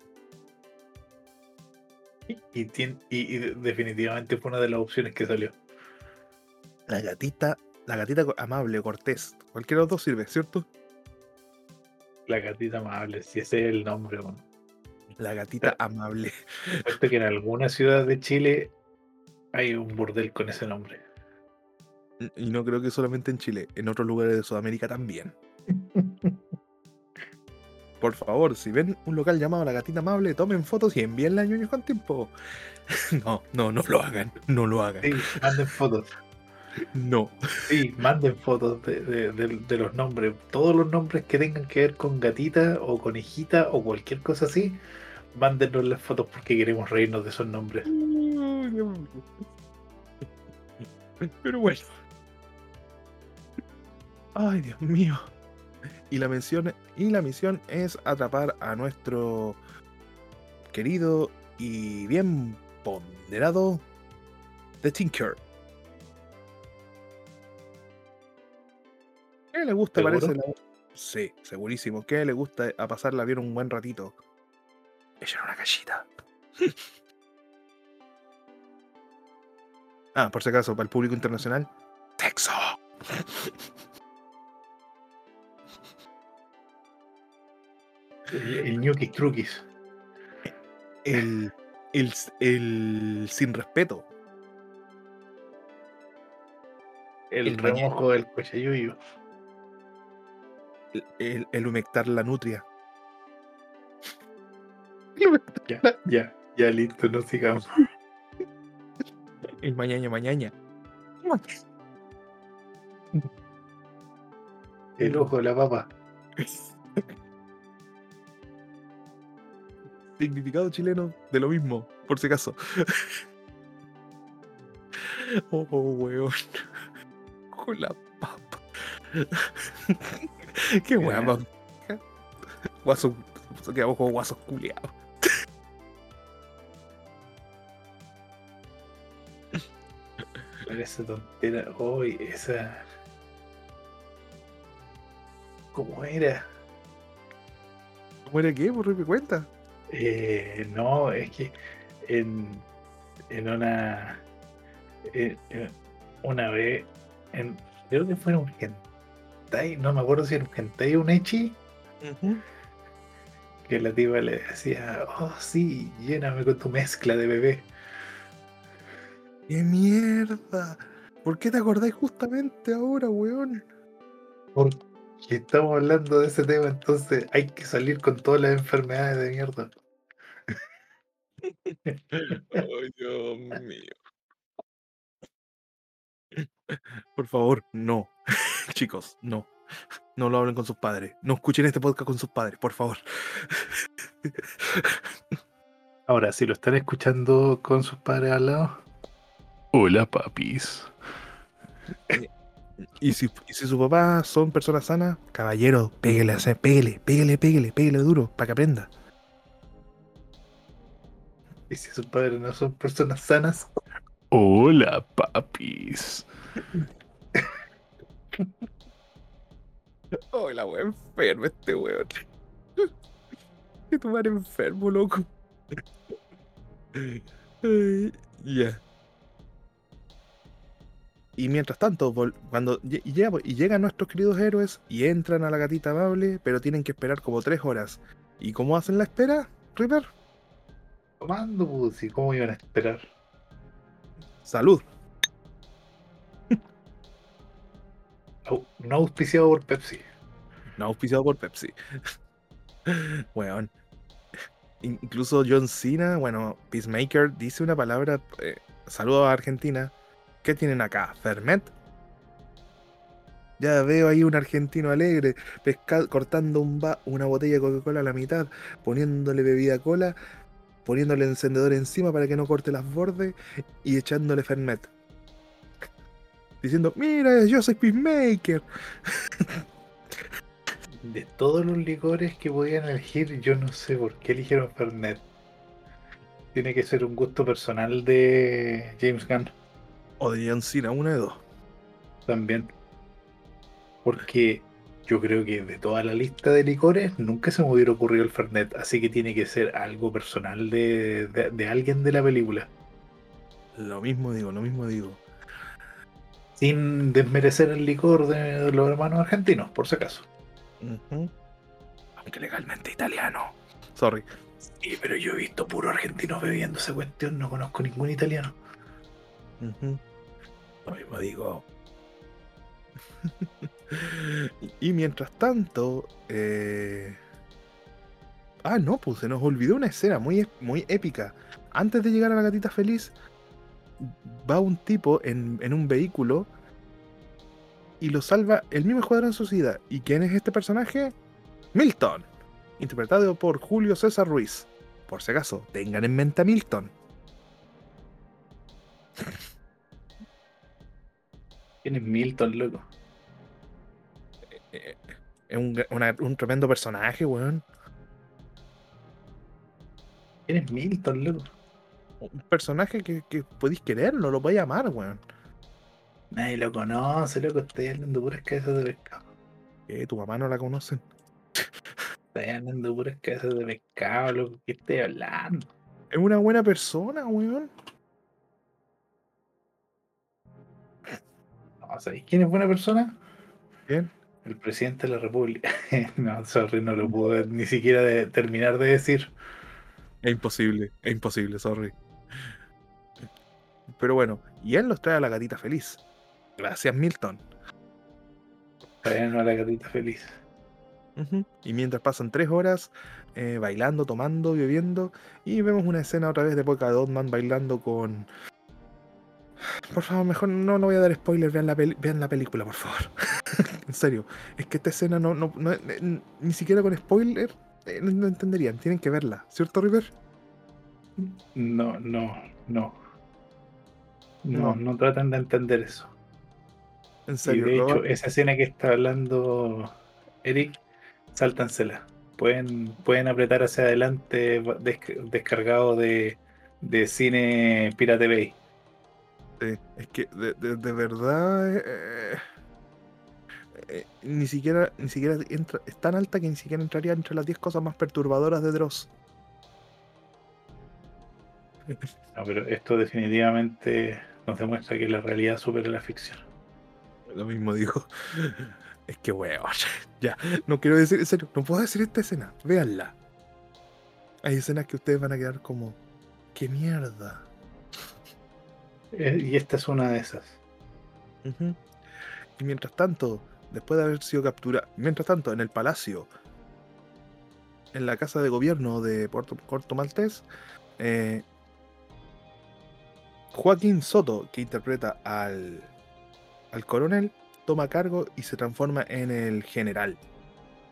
Y, definitivamente fue una de las opciones que salió. La gatita, la gatita amable, Cortés. Cualquiera de los dos sirve, ¿cierto? La gatita amable, si ese es el nombre. La gatita amable. que en alguna ciudad de Chile hay un burdel con ese nombre. Y no creo que solamente en Chile, en otros lugares de Sudamérica también. Por favor, si ven un local llamado La Gatita Amable, tomen fotos y envíenla a ñoños con tiempo. No, no, no lo hagan. No lo hagan. Sí, manden fotos. No. Sí, manden fotos de, los nombres. Todos los nombres que tengan que ver con gatita o conejita o cualquier cosa así, mándenos las fotos porque queremos reírnos de esos nombres. Pero bueno. Ay, Dios mío. Y la, mención, y la misión es atrapar a nuestro querido y bien ponderado The Tinker. ¿Qué le gusta, parece? La... Sí, segurísimo. ¿Qué le gusta a pasarla bien un buen ratito? Ella era una callita. ah, por si acaso, para el público internacional. Texo. El, el Trukis. El, el, el sin respeto. El, remojo del cochayuyo. El, el, humectar la nutria. Ya, ya, ya listo, no sigamos. El mañana, mañana. El ojo de la papa. significado chileno de lo mismo, por si acaso. oh, weón. Con la papa. Qué weón. Guaso, quedamos como guasos culiados. Esa tontera, hoy, esa. ¿Cómo era? ¿Cómo era qué? Por mi cuenta. Eh, no, es que en, en una una vez, en, creo que fue en un hentai, no me acuerdo si era un hentai o un echi, que la tipa le decía, oh sí, lléname con tu mezcla de bebé. ¡Qué mierda! ¿Por qué te acordáis justamente ahora, weón? Porque estamos hablando de ese tema, entonces hay que salir con todas las enfermedades de mierda. Ay, Dios mío. Por favor, no. Chicos, no. No lo hablen con sus padres. No escuchen este podcast con sus padres, por favor. Ahora, si lo están escuchando con sus padres al lado. Hola, papis. Y si, y si sus papás son personas sanas, caballero, pégale, o sea, pégale, pégale, pégale, pégale duro, para que aprenda. Y si sus padres no son personas sanas. Hola, papis. Oh, la wea enfermo este weón. Que tu madre enfermo, loco. Ay, Ya. Y mientras tanto, cuando y llega- y llegan nuestros queridos héroes y entran a la gatita amable, pero tienen que esperar como tres horas. ¿Y cómo hacen la espera, Reaper? Tomando, pues, ¿y cómo iban a esperar? Salud. No auspiciado por Pepsi. No auspiciado por Pepsi. Weón. In- Incluso John Cena, bueno, Peacemaker dice una palabra. Eh, saludo a Argentina. ¿Qué tienen acá? ¿Fermet? Ya veo ahí un argentino alegre, pesca- cortando una botella de Coca-Cola a la mitad, poniéndole bebida cola, poniéndole encendedor encima para que no corte las bordes y echándole Fernet. Diciendo, mira, yo soy Peacemaker. De todos los licores que podían elegir, yo no sé por qué eligieron Fernet. Tiene que ser un gusto personal de James Gunn O de John Cena, una de dos. también. Porque yo creo que de toda la lista de licores nunca se me hubiera ocurrido el Fernet. Así que tiene que ser algo personal de, de- de alguien de la película. Lo mismo digo, lo mismo digo. Sin desmerecer el licor de los hermanos argentinos, por si acaso. Aunque legalmente italiano. Sorry. Sí, pero yo he visto puro argentino bebiendo esa cuestión, no conozco ningún italiano. Lo mismo digo. y mientras tanto. eh, Ah, no, pues se nos olvidó una escena muy, muy épica. Antes de llegar a la gatita feliz, va un tipo en, en un vehículo y lo salva el mismo escuadrón suicida. ¿Y quién es este personaje? Milton, interpretado por Julio César Ruiz. Por si acaso, tengan en mente a Milton. ¿Quién es Milton, loco? Eh, Es un, una- un tremendo personaje, weón. ¿Quién es Milton, loco? Un personaje que, que podéis querer, no lo podéis amar, weón. Nadie lo conoce, loco. Estoy hablando puras cabezas de pescado. Que tu mamá no la conocen. Estoy hablando puras cabezas de pescado, loco. ¿Qué estoy hablando? Es una buena persona, weón. No, ¿sabéis quién es buena persona? Bien. El presidente de la República. no, sorry, no lo puedo ni siquiera de- terminar de decir. Es imposible, es imposible, sorry. Pero bueno, y él los trae a la gatita feliz. Gracias, Milton. Traen a la gatita feliz. Y mientras pasan tres horas eh, bailando, tomando, bebiendo, y vemos una escena otra vez de Polka Dot Man bailando con. Por favor, mejor no, no voy a dar spoilers, vean la, peli- vean la película, por favor. en serio, es que esta escena no, no, no- eh, ni siquiera con spoiler eh, no, entenderían, tienen que verla, ¿cierto, River? No, no, no. No. No, tratan de entender eso. En Y serio, de lo- hecho, esa escena que está hablando Eric, sáltansela. Pueden, pueden apretar hacia adelante descargado de, de cine Pirate Bay. Sí, es que de, de- de verdad eh, eh, ni siquiera ni siquiera entra, es tan alta que ni siquiera entraría entre las 10 cosas más perturbadoras de Dross. No, pero esto definitivamente nos demuestra que la realidad supera la ficción. Lo mismo digo. Es que weón, ya, no quiero decir, en serio, no puedo decir esta escena, véanla. Hay escenas que ustedes van a quedar como, ¿qué mierda? Eh, y esta es una de esas. Y mientras tanto, después de haber sido capturado, mientras tanto, en el palacio, en la casa de gobierno de Puerto Corto Maltés, eh, Joaquín Soto, que interpreta al, al coronel, toma cargo y se transforma en el general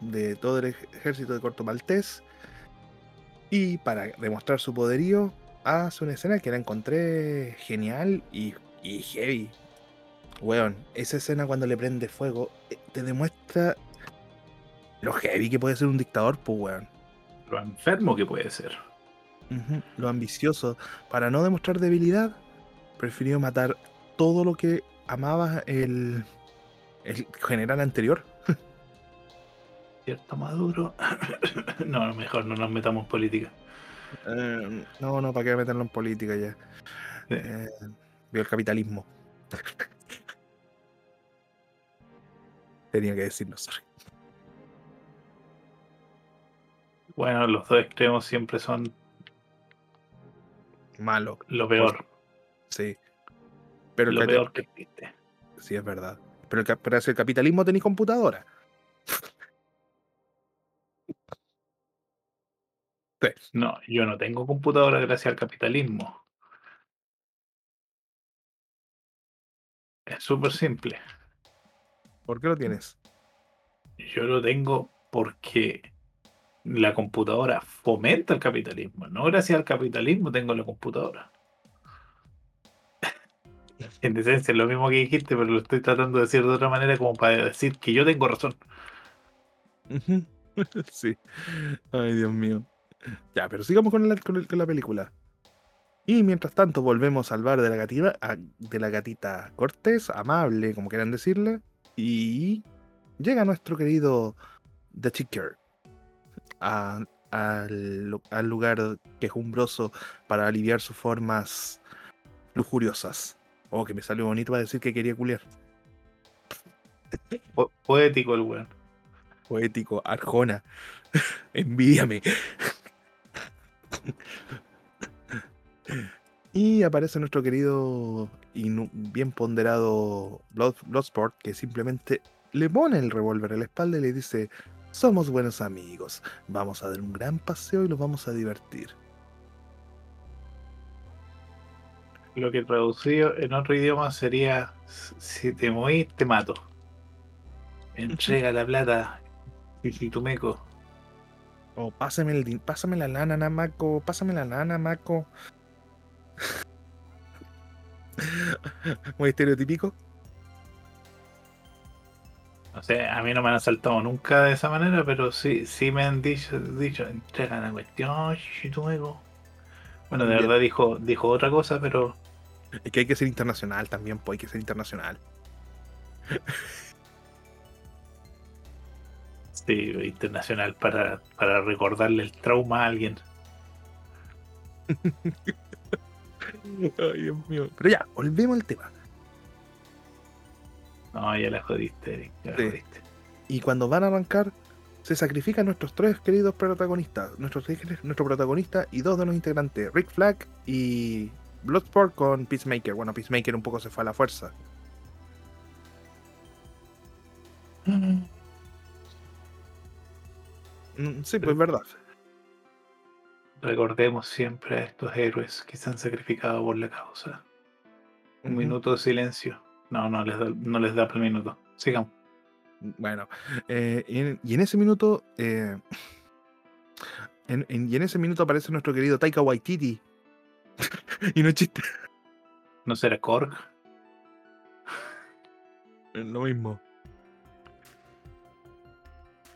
de todo el ejército de Corto Maltés. Y para demostrar su poderío, hace una escena que la encontré genial y, y heavy. Weón, esa escena cuando le prende fuego eh, te demuestra lo heavy que puede ser un dictador, pues weón. Lo enfermo que puede ser. Lo ambicioso. Para no demostrar debilidad, prefirió matar todo lo que amaba el, el general anterior. ¿Cierto, Maduro? no, mejor no nos metamos en política. Eh, no, no, ¿para qué meterlo en política ya? Eh, vio el capitalismo. Tenía que decirlo, sorry. Bueno, los dos extremos siempre son Malo, lo peor. sí. Pero Lo peor que existe. Sí, es verdad. Pero, el, pero si el capitalismo tenéis computadora. Sí. No, yo no tengo computadora gracias al capitalismo. Es súper simple. ¿Por qué lo tienes? Yo lo tengo porque la computadora fomenta el capitalismo. No gracias al capitalismo tengo la computadora. En esencia es lo mismo que dijiste, pero lo estoy tratando de decir de otra manera como para decir que yo tengo razón. Sí. Ay, Dios mío. Ya, pero sigamos con la, con el- con la película. Y mientras tanto volvemos al bar de la gatita, a- de la gatita Cortés, amable, como quieran decirle, y llega nuestro querido The Chicker a- al, lu- al lugar quejumbroso para aliviar sus formas lujuriosas. Oh, que me salió bonito para decir que quería culiar. Po- poético el weón. Poético, Arjona. Envíame. Y aparece nuestro querido y bien ponderado Blood, Bloodsport que simplemente le pone el revólver en la espalda y le dice: Somos buenos amigos, vamos a dar un gran paseo y nos vamos a divertir. Lo que traducido en otro idioma sería: si te movís, te mato. Entrega la plata, meco. O pásame, el, pásame la lana, Namaco, pásame la lana, Maco. Muy estereotípico. No sé, a mí no me han asaltado nunca de esa manera, pero sí, sí me han dicho, dicho entrega la cuestión, meco. Bueno, de Bien. verdad dijo, dijo otra cosa, pero Es que hay que ser internacional también, pues hay que ser internacional. sí, internacional para, para recordarle el trauma a alguien. Ay, Dios mío. Pero ya, volvemos al tema. No, ya la jodiste, Eric, ya la Sí. jodiste. Y cuando van a arrancar, se sacrifican nuestros tres queridos protagonistas. Nuestros tres- nuestro protagonista y dos de los integrantes, Rick Flag y Bloodsport con Peacemaker. Bueno, Peacemaker un poco se fue a la fuerza. Mm, Sí, pues es verdad. Recordemos siempre a estos héroes que se han sacrificado por la causa. Un minuto de silencio. No, no les da, no les da por el minuto. Sigamos. Bueno, eh, y, en, y en ese minuto, eh, en- en- y en ese minuto aparece nuestro querido Taika Waititi. y no es chiste, ¿No será Korg? es lo mismo.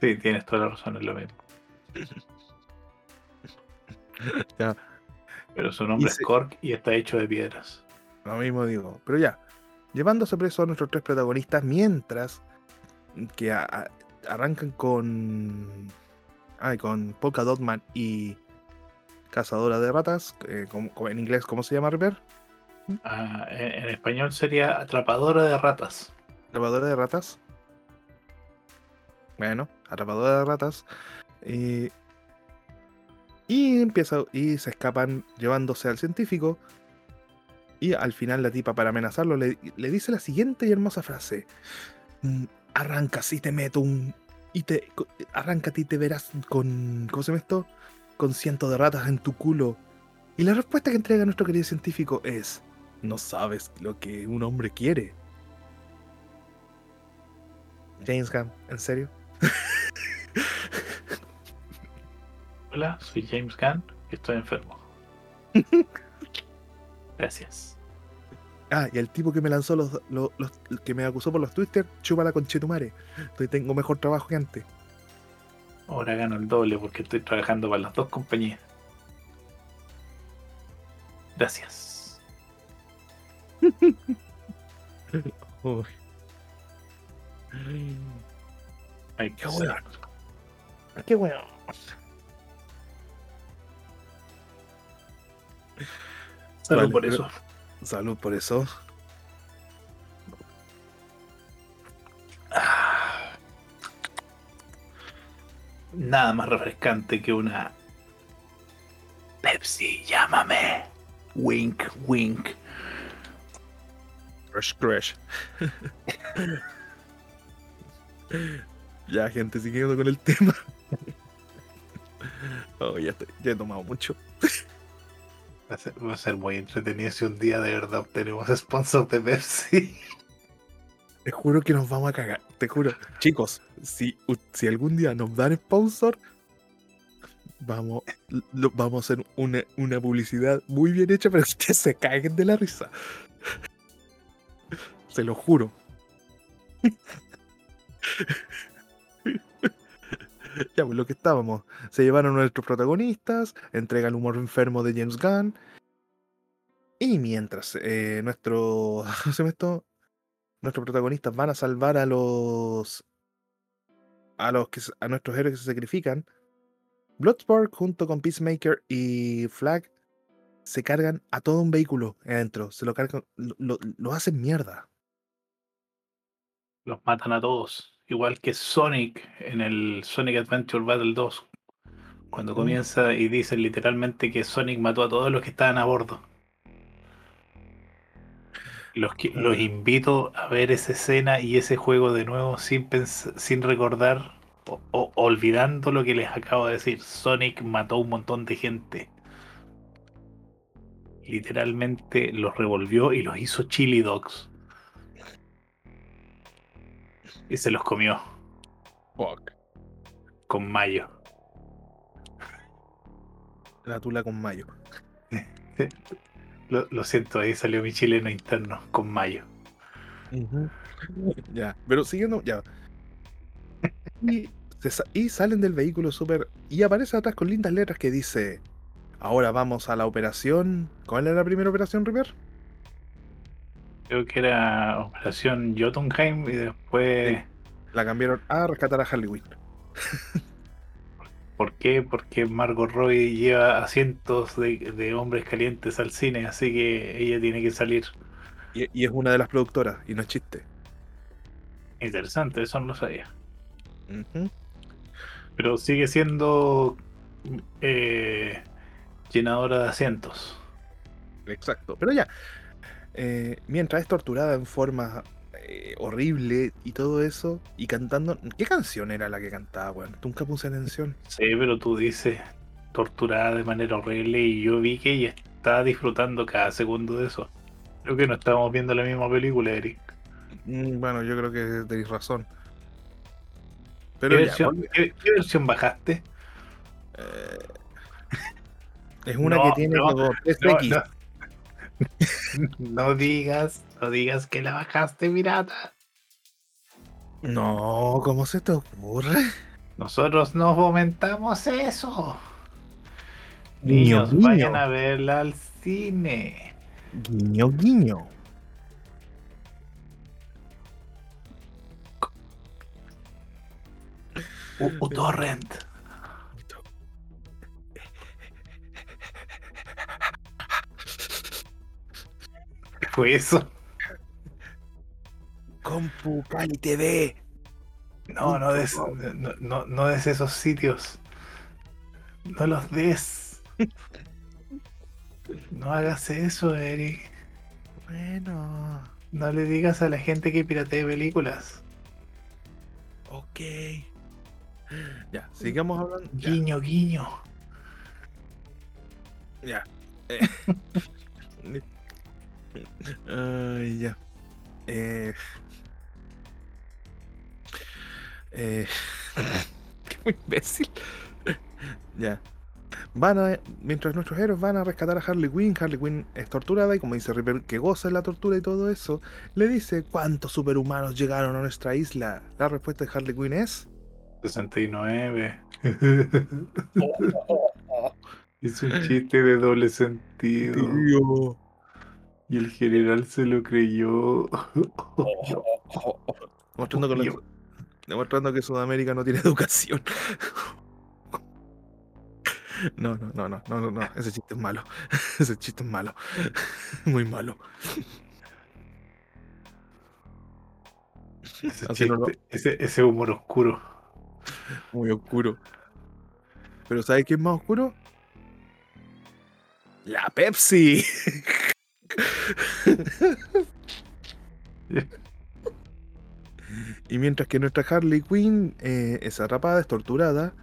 Sí, tienes toda la razón, es lo mismo. Ya. Pero su nombre Y es se- Korg y está hecho de piedras. Lo mismo digo. Pero ya, llevándose preso a nuestros tres protagonistas mientras que a- a- arrancan con. Ay, con Polka Dotman y Cazadora de Ratas. eh, como- como en inglés, ¿cómo se llama, Ripper? Ah, en, en español sería atrapadora de ratas. Atrapadora de ratas. Bueno, atrapadora de ratas. eh, y empieza. Y se escapan llevándose al científico. Y al final la tipa para amenazarlo le, le dice la siguiente y hermosa frase. "Mm, Arranca si te meto un. Y te. Arráncate y te verás con. ¿Cómo se llama esto? Con cientos de ratas en tu culo. Y la respuesta que entrega nuestro querido científico es, no sabes lo que un hombre quiere. James Gunn, ¿en serio? Hola, soy James Gunn y estoy enfermo. Gracias. Ah, y el tipo que me lanzó los, los- los- que me acusó por los Twitter, chúpala con Chetumare. Estoy tengo mejor trabajo que antes. Ahora gano el doble porque estoy trabajando para las dos compañías. Gracias. Uy. Ay, Qué weón. Qué weón. Salud Vale, por pero- eso. Salud por eso. Ah. Nada más refrescante que una Pepsi, llámame. Wink, wink. Crush, crush. ya, gente, siguiendo con el tema. Oh, ya, estoy- ya he tomado mucho. Va a, ser, va a ser muy entretenido si un día de verdad obtenemos sponsor de Pepsi. Te juro que nos vamos a cagar. Te juro. Chicos, si, si algún día nos dan sponsor, vamos, lo- vamos a hacer una, una publicidad muy bien hecha para que ustedes se caguen de la risa. Se lo juro. ya, pues lo que estábamos. Se llevaron a nuestros protagonistas, entrega el humor enfermo de James Gunn. Y mientras eh, nuestro. Nuestros protagonistas van a salvar a los. A los que a nuestros héroes que se sacrifican. Bloodsport junto con Peacemaker y Flag se cargan a todo un vehículo adentro. Se lo cargan. Lo- lo hacen mierda. Los matan a todos. Igual que Sonic en el Sonic Adventure Battle 2. Cuando Mm. comienza y dicen literalmente que Sonic mató a todos los que estaban a bordo. Los, los invito a ver esa escena y ese juego de nuevo sin, sin recordar o, o- olvidando lo que les acabo de decir. Sonic mató a un montón de gente. Literalmente los revolvió y los hizo chili dogs. Y se los comió Fuck. con mayo. La tula con mayo. Lo, lo siento, ahí salió mi chileno interno con mayo. Ya, pero siguiendo, ya. Y, sa- y salen del vehículo súper. Y aparece atrás con lindas letras que dice: Ahora vamos a la operación. ¿Cuál era la primera operación, River? Creo que era Operación Jotunheim y después. La cambiaron a rescatar a Harley Quinn. ¿Por qué? Porque Margot Robbie lleva a cientos de, de hombres calientes al cine, así que ella tiene que salir. Y, y es una de las productoras, y no es chiste. Interesante, eso no lo sabía. Pero sigue siendo eh, llenadora de asientos. Exacto. Pero ya. Eh, mientras es torturada en forma eh, horrible y todo eso, y cantando. ¿Qué canción era la que cantaba, weón? Nunca puse atención. Sí, pero tú dices torturada de manera horrible y yo vi que ella está disfrutando cada segundo de eso. Creo que no estábamos viendo la misma película, Eric. Mm, Bueno, yo creo que tenéis razón. ¿Qué, Pero versión, volve- qué- qué versión bajaste? eh, es una No, que tiene no, como No, 3X. no. No digas, no digas que la bajaste, pirata. No, ¿cómo se te ocurre? Nosotros no fomentamos eso. Guiño, Niños, vayan guiño. a verla al cine. Guiño, guiño. U- uTorrent. ¿Qué fue eso? Compu Cali TV. No, no des, no, no, no des esos sitios. No los des. No hagas eso, Eric. Bueno, No le digas a la gente que piratee películas. ok. Ya, sigamos hablando. Ya, Guiño, guiño. ya. Ay, ya. Eh, eh, qué imbécil. ya. Van a, mientras nuestros héroes van a rescatar a Harley Quinn, Harley Quinn es torturada y como dice Ripper que goza de la tortura y todo eso, le dice cuántos superhumanos llegaron a nuestra isla. La respuesta de Harley Quinn es 69. es un chiste de doble sentido. Y el general se lo creyó. Mostrando, demostrando que Sudamérica no tiene educación. No, no, no, no, no, no, ese chiste es malo. Ese chiste es malo. Muy malo. Ese, ese, humor oscuro. Muy oscuro. Pero ¿sabes qué es más oscuro? La Pepsi. Y mientras que nuestra Harley Quinn eh, es atrapada, es torturada,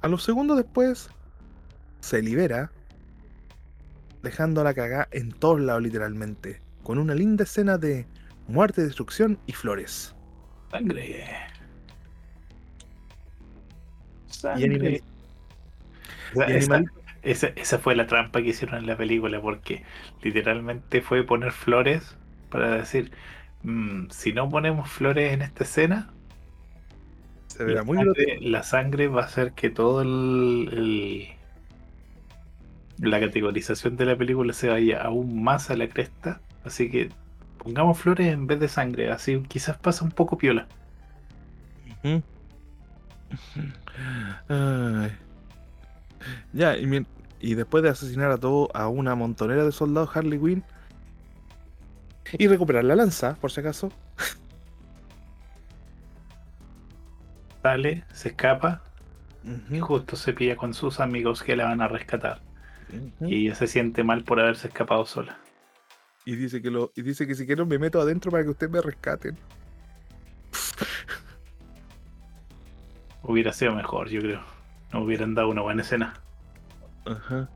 a los segundos después se libera, dejando la cagada en todos lados literalmente, con una linda escena de muerte, destrucción y flores. Sangre. Sangre. Esa, fue la trampa que hicieron en la película, porque literalmente fue poner flores para decir, mm, si no ponemos flores en esta escena, se verá la, muy sangre, la sangre va a hacer que todo el, la categorización de la película se vaya aún más a la cresta. Así que pongamos flores en vez de sangre. Así quizás pasa un poco piola. Ya, y, después de asesinar a todo a una montonera de soldados Harley Quinn y recuperar la lanza, por si acaso. Sale, se escapa y justo se pilla con sus amigos que la van a rescatar. Y ella se siente mal por haberse escapado sola. Y dice que lo, y dice que si quiero me meto adentro para que ustedes me rescaten. Hubiera sido mejor, yo creo. No hubieran dado una buena escena. Ajá.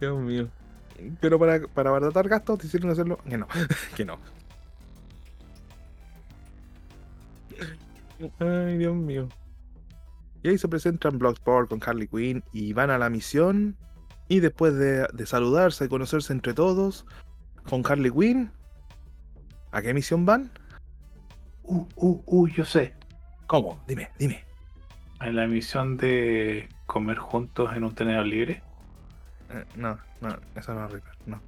Dios mío. Pero para, para abaratar gastos decidieron hacerlo. Que no. que no. Ay, Dios mío. Y ahí se presentan Bloodsport con Harley Quinn y van a la misión y después de, saludarse y conocerse entre todos, con Harley Quinn, ¿a qué misión van? Uh, uh, uh, yo sé. ¿Cómo? Dime, dime. ¿A la misión de comer juntos en un tenedor libre? Eh, no, no, eso no es Reaper, no.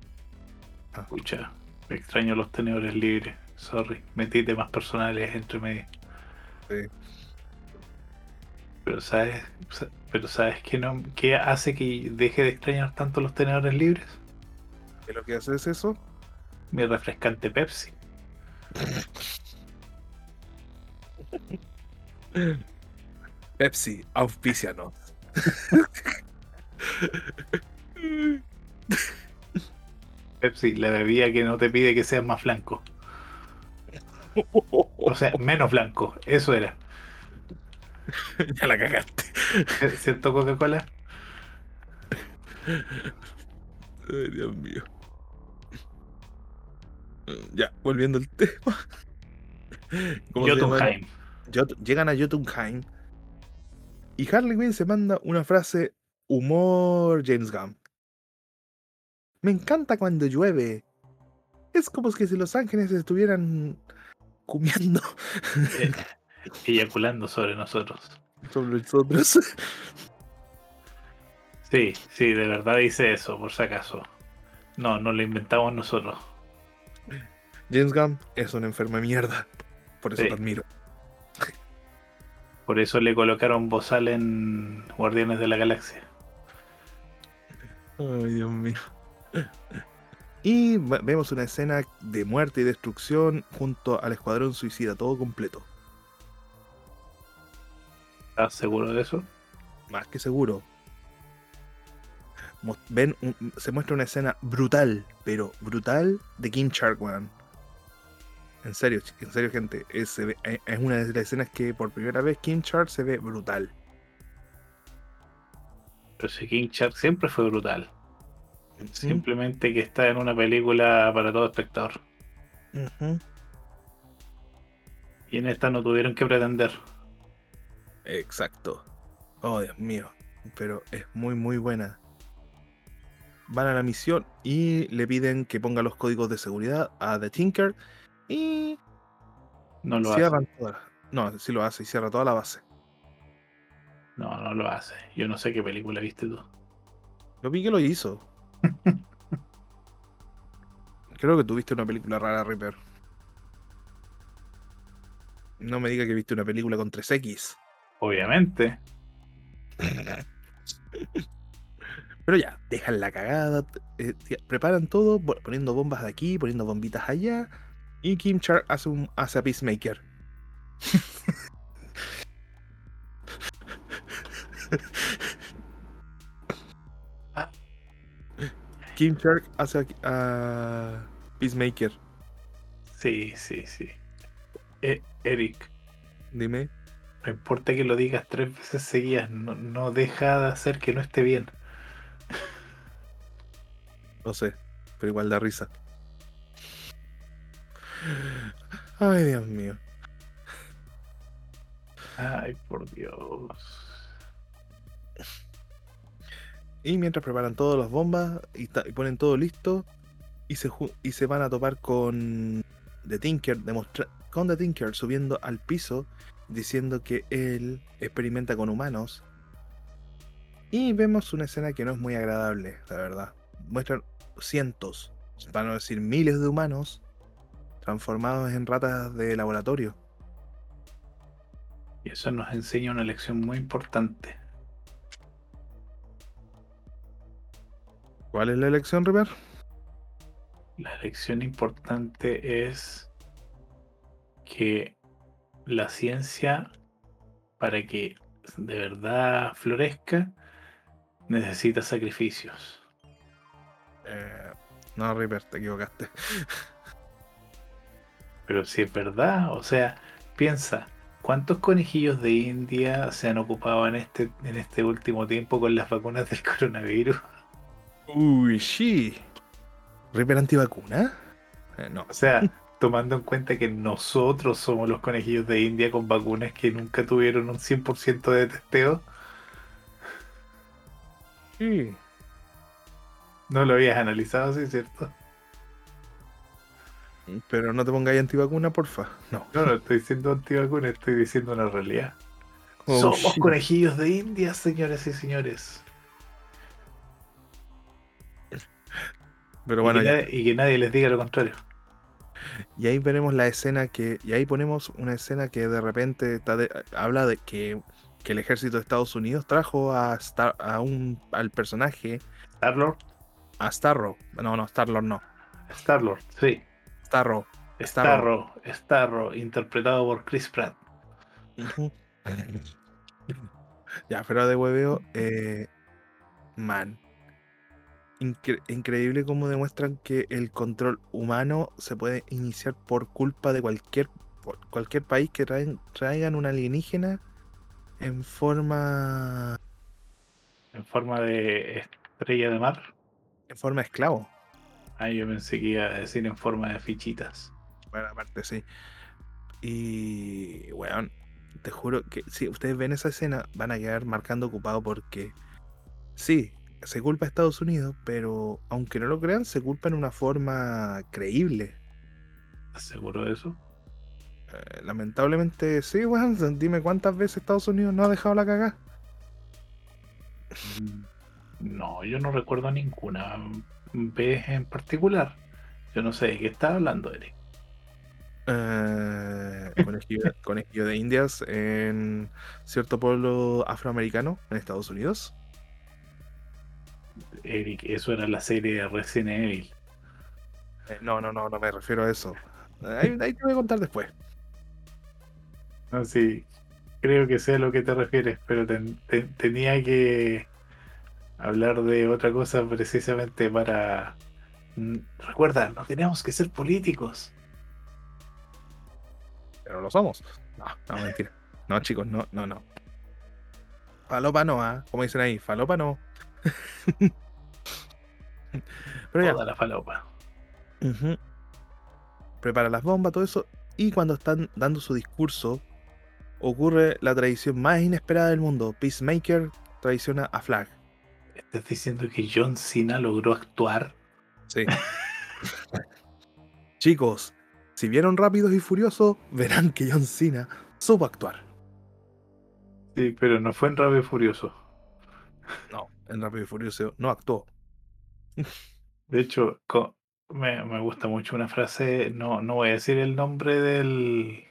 Escucha, me extraño los tenedores libres. Sorry, metí temas personales entre medio. Sí. Pero sabes, pero sabes que no, qué hace que deje de extrañar tanto los tenedores libres. ¿Qué lo que hace es eso? Mi refrescante Pepsi. Pepsi, auspicianos. Pepsi, la bebida que no te pide que seas más blanco. O sea, menos blanco, eso era. ya la cagaste. ¿Cierto Coca-Cola? Ay, Dios mío. Ya, volviendo al tema. Jotunheim. Llegan a Jotunheim. Y Harley Quinn se manda una frase humor James Gunn. Me encanta cuando llueve. Es como si los ángeles estuvieran comiendo. Eh, eyaculando sobre nosotros. Sobre nosotros. Sí, sí, de verdad dice eso, por si acaso. No, no lo inventamos nosotros. James Gunn es un enfermo de mierda. Por eso te admiro. Por eso le colocaron bozal en Guardianes de la Galaxia. Ay, Dios mío. Y vemos una escena de muerte y destrucción junto al Escuadrón Suicida, todo completo. ¿Estás seguro de eso? Más que seguro. Ven, se muestra una escena brutal, pero brutal de King Shark, En serio, en serio, gente. Es, es, una de las escenas que por primera vez King Shark se ve brutal. Pero si King Shark siempre fue brutal. Simplemente que está en una película para todo espectador. Y en esta no tuvieron que pretender. Exacto. Oh, Dios mío. Pero es muy, muy buena. Van a la misión y le piden que ponga los códigos de seguridad a The Tinker y No lo hace. cierran toda. No, sí lo hace y cierra toda la base. No, no lo hace. Yo no sé qué película viste tú. Lo vi que lo hizo. Creo que tuviste una película rara, Reaper. No me diga que viste una película con 3X. Obviamente. Pero ya, dejan la cagada, eh, preparan todo, poniendo bombas de aquí, poniendo bombitas allá. Y Kim Char hace, un, hace a Peacemaker. Kim Char hace a, Peacemaker. Sí, sí, sí. Eh, Eric, Dime. no importa que lo digas tres veces seguidas, no, no deja de hacer que no esté bien. No sé, pero igual da risa. Ay, Dios mío. Ay, por Dios. Y mientras preparan todas las bombas y, ponen todo listo, y se, y se van a topar con The Tinker, con The Tinker subiendo al piso, diciendo que él experimenta con humanos. Y vemos una escena que no es muy agradable, la verdad. Muestran cientos, para no decir miles de humanos transformados en ratas de laboratorio. Y eso nos enseña una lección muy importante. ¿Cuál es la elección, River? La lección importante es que la ciencia, para que de verdad florezca, necesita sacrificios. Eh, no, River, te equivocaste. Pero si es verdad, o sea, piensa, ¿cuántos conejillos de India se han ocupado en este, en este último tiempo con las vacunas del coronavirus? Uy, sí. ¿River antivacuna? Eh, no. O sea, tomando en cuenta que nosotros somos los conejillos de India con vacunas que nunca tuvieron un 100% de testeo, Sí. no lo habías analizado, ¿sí cierto? Pero no te pongáis antivacuna, porfa. No. No, no estoy diciendo antivacuna, estoy diciendo una realidad. Oh, Somos shit. conejillos de India, señores y señores. Pero bueno, y, que nadie, y que nadie les diga lo contrario. Y ahí veremos la escena que. Y ahí ponemos una escena que de repente está de- habla de que, que el ejército de Estados Unidos trajo a, Star, a un al personaje, Star-Lord, a Starro. No, no, Starlord no. Star-Lord, sí. Starro. Starro, Starro, interpretado por Chris Pratt. Ya, pero de hueveo, eh, man. Incre- increíble cómo demuestran que el control humano se puede iniciar por culpa de cualquier, por cualquier país que traen, traigan un alienígena en forma En forma de estrella de mar. en forma de esclavo. Ah, yo pensé que iba a decir en forma de fichitas. Bueno, aparte sí. Y, weón, te juro que si ustedes ven esa escena, van a quedar marcando ocupado porque, sí, se culpa a Estados Unidos, pero aunque no lo crean, se culpa en una forma creíble. ¿Estás seguro de eso? Eh, lamentablemente, sí, weón, dime cuántas veces Estados Unidos no ha dejado la cagada. No, yo no recuerdo ninguna vez en particular. Yo no sé de qué estás hablando, Eric. Eh, conejillo, conejillo de Indias en cierto pueblo afroamericano en Estados Unidos. Eric, eso era la serie de Resident Evil. Eh, no, no, no, no me refiero a eso. Ahí, ahí te voy a contar después. No, sí, creo que sé a lo que te refieres, pero ten- ten- tenía que hablar de otra cosa precisamente para... Mm, Recuerda, no tenemos que ser políticos. Pero lo somos. No, no, mentira. No, chicos, no, no, no. Falopa no, ¿ah? Como dicen ahí, falopa no. Pero ya, Toda la falopa. Prepara las bombas, todo eso. Y cuando están dando su discurso, ocurre la tradición más inesperada del mundo. Peacemaker traiciona a Flag. ¿Estás diciendo que John Cena logró actuar? Sí. Chicos, si vieron Rápidos y Furiosos, verán que John Cena supo actuar. Sí, pero no fue en Rápido y Furioso. No, en Rápido y Furioso no actuó. De hecho, me, me gusta mucho una frase, no, no voy a decir el nombre del,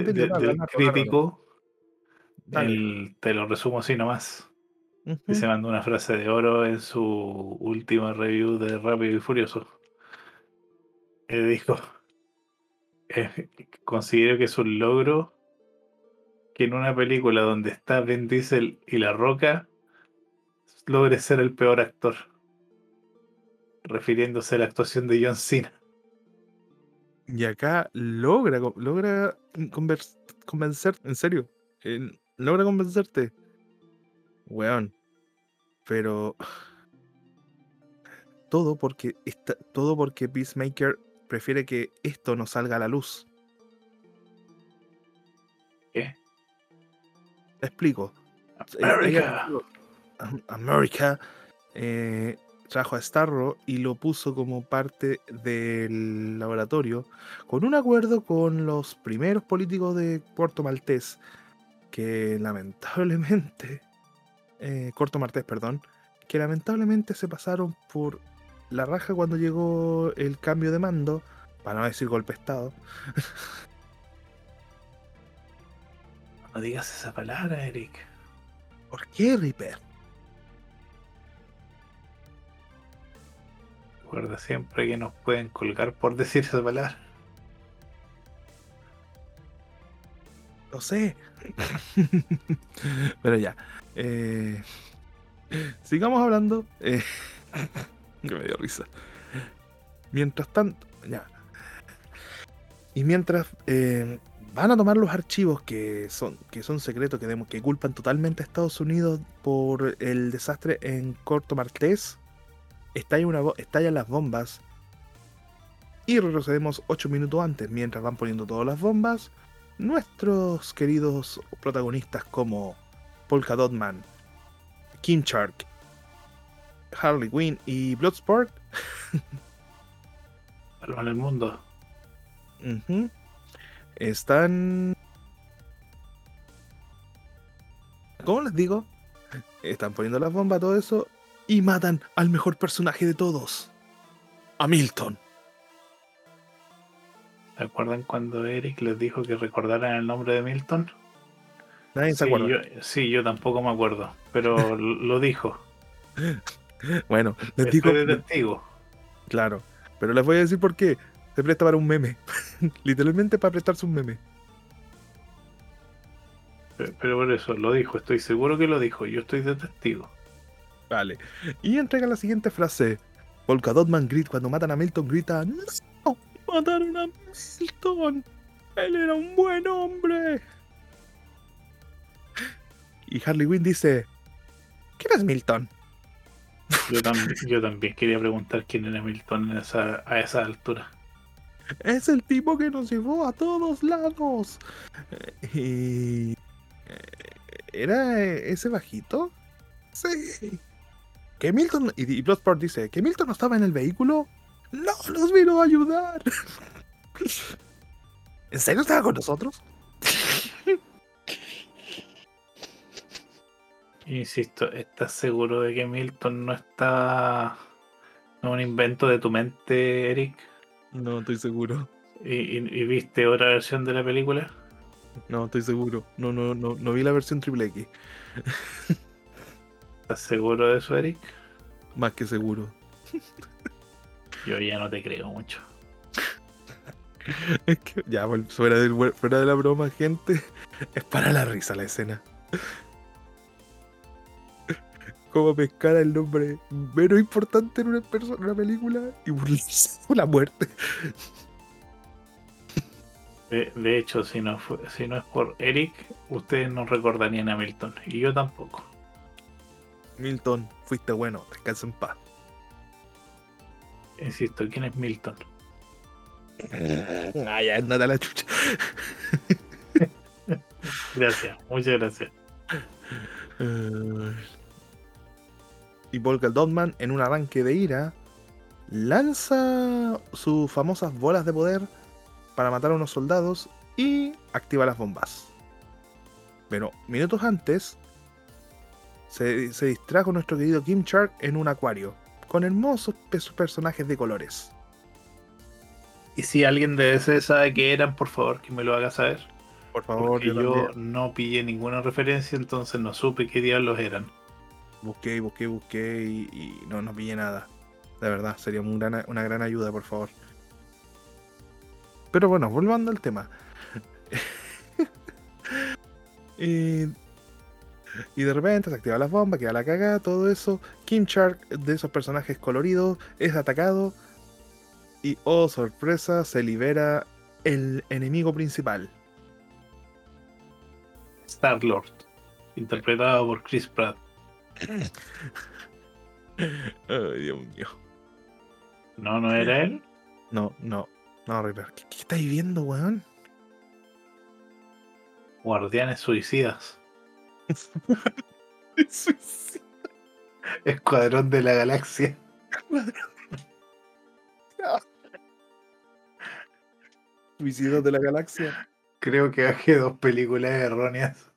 Dile de- de- crítico. El- te lo resumo así nomás. Y se mandó una frase de oro en su última review de Rápido y Furioso. Él dijo, eh, considero que es un logro que en una película donde está Vin Diesel y La Roca logre ser el peor actor. Refiriéndose a la actuación de John Cena. Y acá logra, logra convers- convencer, en serio, eh, logra convencerte. Weón. Pero todo porque está, todo porque Peacemaker prefiere que esto no salga a la luz. ¿Qué? Te explico. America. Am- America eh, trajo a Starro y lo puso como parte del laboratorio con un acuerdo con los primeros políticos de Puerto Maltés que lamentablemente eh, Corto Martés, perdón, que lamentablemente se pasaron por la raja cuando llegó el cambio de mando, para no decir golpe de estado. No digas esa palabra, Eric. ¿Por qué, Reaper? Recuerda siempre que nos pueden colgar por decir esa palabra. Lo sé. Pero ya. eh, sigamos hablando. eh, que me dio risa. Mientras tanto, ya. Y mientras eh, van a tomar los archivos que son, que son secretos, que, que culpan totalmente a Estados Unidos por el desastre en Corto Martés, estalla una, bo- estallan las bombas. Y retrocedemos 8 minutos antes, mientras van poniendo todas las bombas nuestros queridos protagonistas como Polka Dot Man, Kim Shark, Harley Quinn y Bloodsport Salvan el mundo. están... ¿Cómo les digo? Están poniendo las bombas, todo eso, y matan al mejor personaje de todos, a Milton. ¿Se acuerdan cuando Eric les dijo que recordaran el nombre de Milton? Nadie se sí, acuerda. yo, sí, yo tampoco me acuerdo, pero lo dijo. Bueno, les digo... Estoy de testigo. Claro, pero les voy a decir por qué. Se presta para un meme. Literalmente para prestarse un meme. Pe- Pero por eso lo dijo, estoy seguro que lo dijo. Yo estoy de testigo. Vale. Y entrega la siguiente frase. Polka Dotman Grit cuando matan a Milton grita ¡No! ¡Mataron a Milton! ¡Él era un buen hombre! Y Harley Quinn dice ¿Quién es Milton? Yo, tam- yo también quería preguntar quién era Milton en esa, a esa altura. Es el tipo que nos llevó a todos lados. Eh, Y... eh, ¿Era ese bajito? Sí. Que Milton... Y, y Bloodsport dice, ¿que Milton no estaba en el vehículo? No, nos vino a ayudar. ¿En serio estaba con nosotros? Insisto, ¿estás seguro de que Milton no está... no es un invento de tu mente, Eric? No, estoy seguro. ¿Y, y- y viste otra versión de la película? No, estoy seguro. No, no, no, no vi la versión triple X. ¿Estás seguro de eso, Eric? Más que seguro. Yo ya no te creo mucho. Es que, ya, fuera, hue- fuera de la broma, gente, es para la risa la escena. Como pescar el nombre menos importante en una, perso- en una película y burlarse la muerte. De, de hecho, si no, fue- si no es por Eric, ustedes no recordarían a Milton. Y yo tampoco. Milton, fuiste bueno, descansa en paz. Insisto, ¿quién es Milton? Ah, ya, andate a la chucha. Gracias, muchas gracias. Eh, y Volker Dotman, en un arranque de ira, lanza sus famosas bolas de poder para matar a unos soldados y activa las bombas. Pero minutos antes, se, se distrajo nuestro querido Kim Shark en un acuario, con hermosos pe- personajes de colores. Y si alguien de ese sabe qué eran, por favor, que me lo haga saber. Por favor, Porque yo yo no pillé ninguna referencia, entonces no supe qué diablos eran. busqué, busqué, busqué y, y no, no pillé nada. De verdad, sería un gran- una gran ayuda, por favor. Pero bueno, volviendo al tema. y, y de repente se activa las bombas, queda la cagada, todo eso. Kim Shark, de esos personajes coloridos, es atacado. Y oh sorpresa, se libera el enemigo principal. Star Lord, interpretado por Chris Pratt. Ay, Dios mío. No, no era él. No, no, no, Reaper. ¿Qué, qué estáis viendo, weón? Guardianes Suicidas. Escuadrón de la Galaxia. Suicidios de la galaxia. Creo que bajé dos películas erróneas.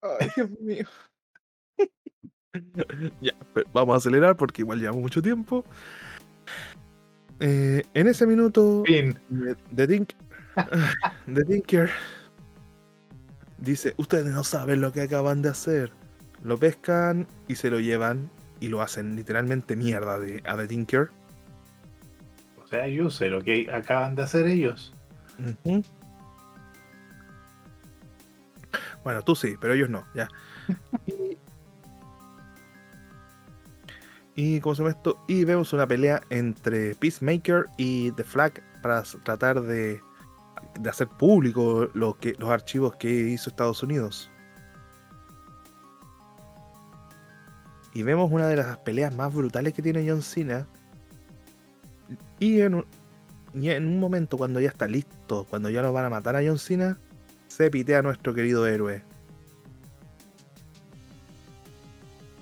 Ay, Dios mío. ya, pero vamos a acelerar porque igual llevamos mucho tiempo. Eh, en ese minuto, Fin. de, de De Tinker dice: Ustedes no saben lo que acaban de hacer. Lo pescan y se lo llevan y lo hacen literalmente mierda de, a The Tinker. O sea, yo sé lo que acaban de hacer ellos. Bueno, tú sí, pero ellos no, ya. y, ¿cómo se llama esto? Y vemos una pelea entre Peacemaker y The Flag para tratar de, de hacer público lo que, los archivos que hizo Estados Unidos. Y vemos una de las peleas más brutales que tiene John Cena. Y en un, y en un momento cuando ya está listo, cuando ya lo van a matar a John Cena, se pitea a nuestro querido héroe.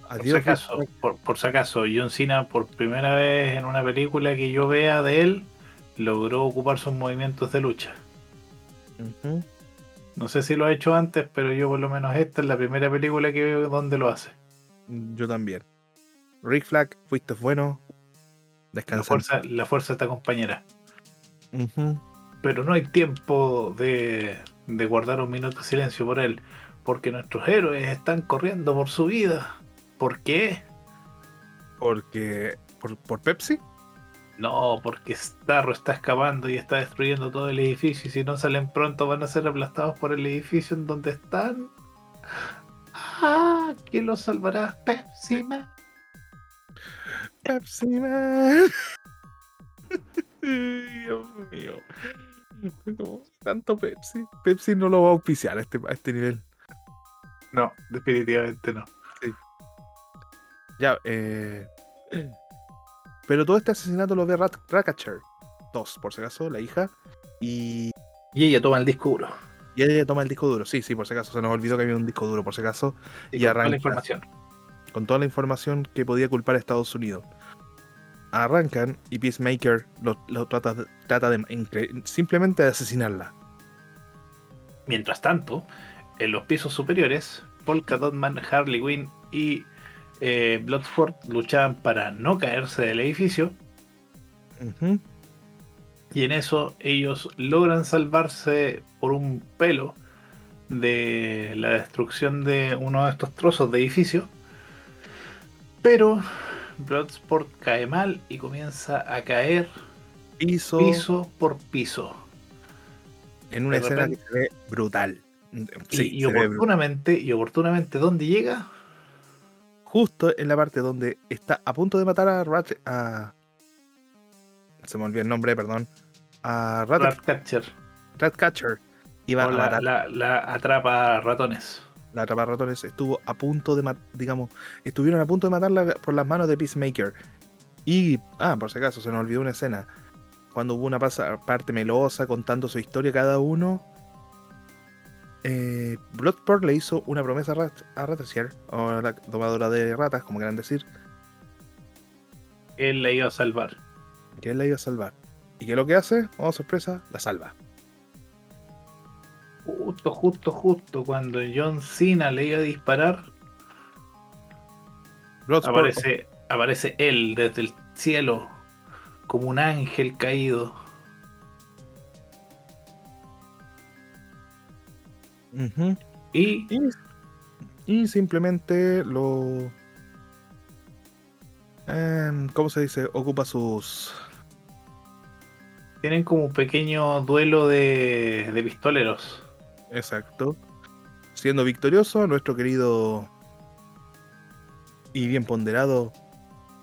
Por si acaso, por, por si acaso, John Cena, por primera vez en una película que yo vea de él, logró ocupar sus movimientos de lucha. No sé si lo ha hecho antes, pero yo por lo menos esta es la primera película que veo donde lo hace. Yo también. Rick Flag, fuiste bueno. La Descansa. fuerza, la fuerza está compañera. Ujú. Pero no hay tiempo de, de guardar un minuto de silencio por él, porque nuestros héroes están corriendo por su vida. ¿Por qué? Porque. Por, por Pepsi. No, porque Starro está escapando y está destruyendo todo el edificio y si no salen pronto van a ser aplastados por el edificio en donde están. Ah, ¿quién los salvará? Pepsi Man. Pepsi Man. Dios mío. No, tanto Pepsi. Pepsi no lo va a auspiciar a este, a este nivel. No, definitivamente no. Ya, eh. Pero todo este asesinato lo ve Rat Ratcatcher 2, por si acaso, la hija. Y, Y ella toma el disco duro. y ella toma el disco duro. Sí, sí, por si acaso. Se nos olvidó que había un disco duro, por si acaso. Y con toda la información. Con toda la información que podía culpar a Estados Unidos. Arrancan y Peacemaker lo, lo trata, de- trata de incre- simplemente de asesinarla. Mientras tanto, en los pisos superiores, Polka Dotman, Harley Quinn y eh, Bloodsport luchaban para no caerse del edificio. Y en eso ellos logran salvarse por un pelo de la destrucción de uno de estos trozos de edificio. Pero Bloodsport cae mal y comienza a caer Piso, piso por piso. en una de escena repente- que se ve brutal. Y- Sí, y, brutal. oportunamente, y oportunamente, ¿dónde llega? Justo en la parte donde está a punto de matar a Rat. A... Se me olvidó el nombre, perdón. A Rat, Ratcatcher. Ratcatcher. Iba a la, matar. la- la atrapa ratones. la ratones estuvo a punto de matar, digamos, estuvieron a punto de matarla por las manos de Peacemaker. Y, ah, por si acaso, se nos olvidó una escena. Cuando hubo una parte melosa contando su historia cada uno, eh, Bloodsport le hizo una promesa a, Ratasier, o la domadora de ratas, como quieran decir. Él la iba a salvar. Que él la iba a salvar. ¿Y qué es lo que hace? Oh, sorpresa, la salva. Justo, justo, justo cuando John Cena le iba a disparar, aparece, aparece él desde el cielo como un ángel caído. Y, y, simplemente lo. Em, ¿Cómo se dice? Ocupa sus. Tienen como un pequeño duelo de, de pistoleros. Exacto. Siendo victorioso, nuestro querido y bien ponderado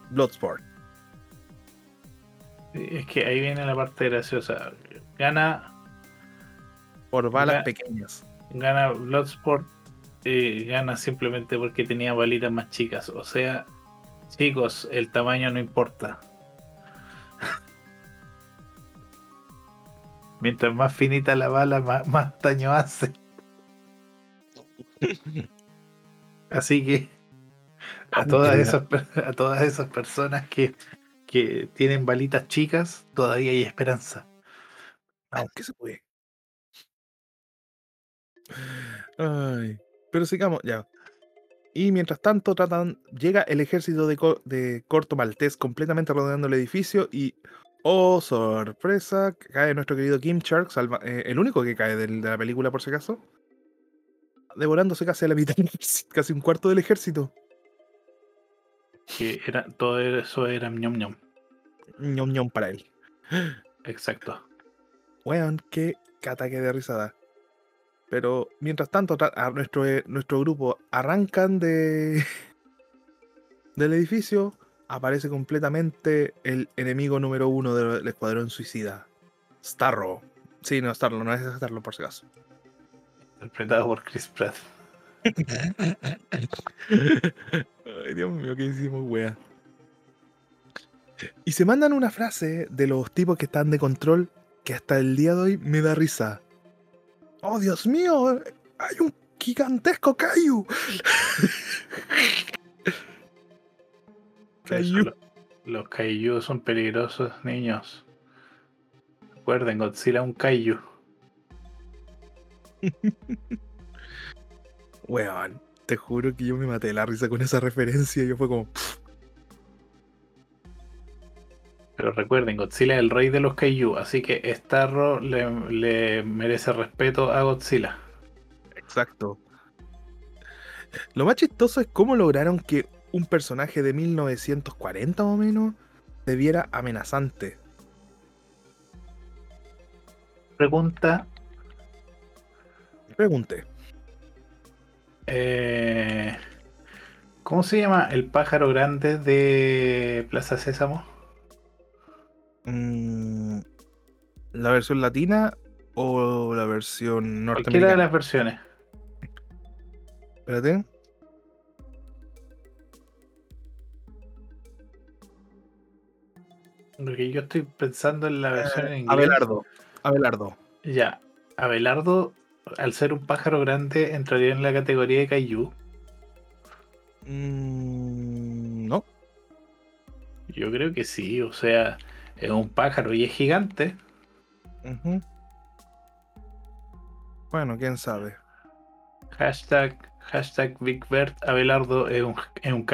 Bloodsport. Es que ahí viene la parte graciosa. Gana. Por balas pequeñas. Gana Bloodsport. y gana simplemente porque tenía balitas más chicas. O sea, chicos, el tamaño no importa. Mientras más finita la bala, más, daño hace. Así que a todas esas, a todas esas personas que, que tienen balitas chicas, todavía hay esperanza. Aunque se puede. Ay, pero sigamos, ya. Y mientras tanto tratan, llega el ejército de, de Corto Maltés completamente rodeando el edificio y Oh, sorpresa, cae nuestro querido Kim Shark, eh, el único que cae de, la película por si acaso, devorándose casi a la mitad, casi un cuarto del ejército. Que era, todo eso era ñom ñom. ñom ñom para él. Exacto. Weón, qué ataque de risada. Pero mientras tanto, a nuestro, eh, nuestro grupo arrancan de del edificio aparece completamente el enemigo número uno del escuadrón suicida. Starro. Sí, no, Starro, no es Starro por si acaso. Interpretado por Chris Pratt. Ay, Dios mío, ¿qué hicimos, wea? Y se mandan una frase de los tipos que están de control que hasta el día de hoy me da risa. ¡Oh, Dios mío! ¡Hay un gigantesco Kaiju! los kaiju son peligrosos, niños. Recuerden, Godzilla un kaiju. Weón, te juro que yo me maté la risa con esa referencia. Yo fue como. Pero recuerden, Godzilla es el rey de los kaiju, así que Starro le, le merece respeto a Godzilla. Exacto. Lo más chistoso es cómo lograron que un personaje de 1940 o menos se viera amenazante. Pregunta. Pregunte. Eh, ¿Cómo se llama el pájaro grande de Plaza Sésamo? Mm, ¿La versión latina o la versión norteamericana? Cualquiera de las versiones. Espérate. Porque yo estoy pensando en la versión en inglés. Abelardo. Abelardo. Ya. Abelardo, al ser un pájaro grande, entraría en la categoría de Kaiju. Mm, no. Yo creo que sí. O sea, es un pájaro y es gigante. Bueno, quién sabe. Hashtag, hashtag Big Abelardo es un, es un.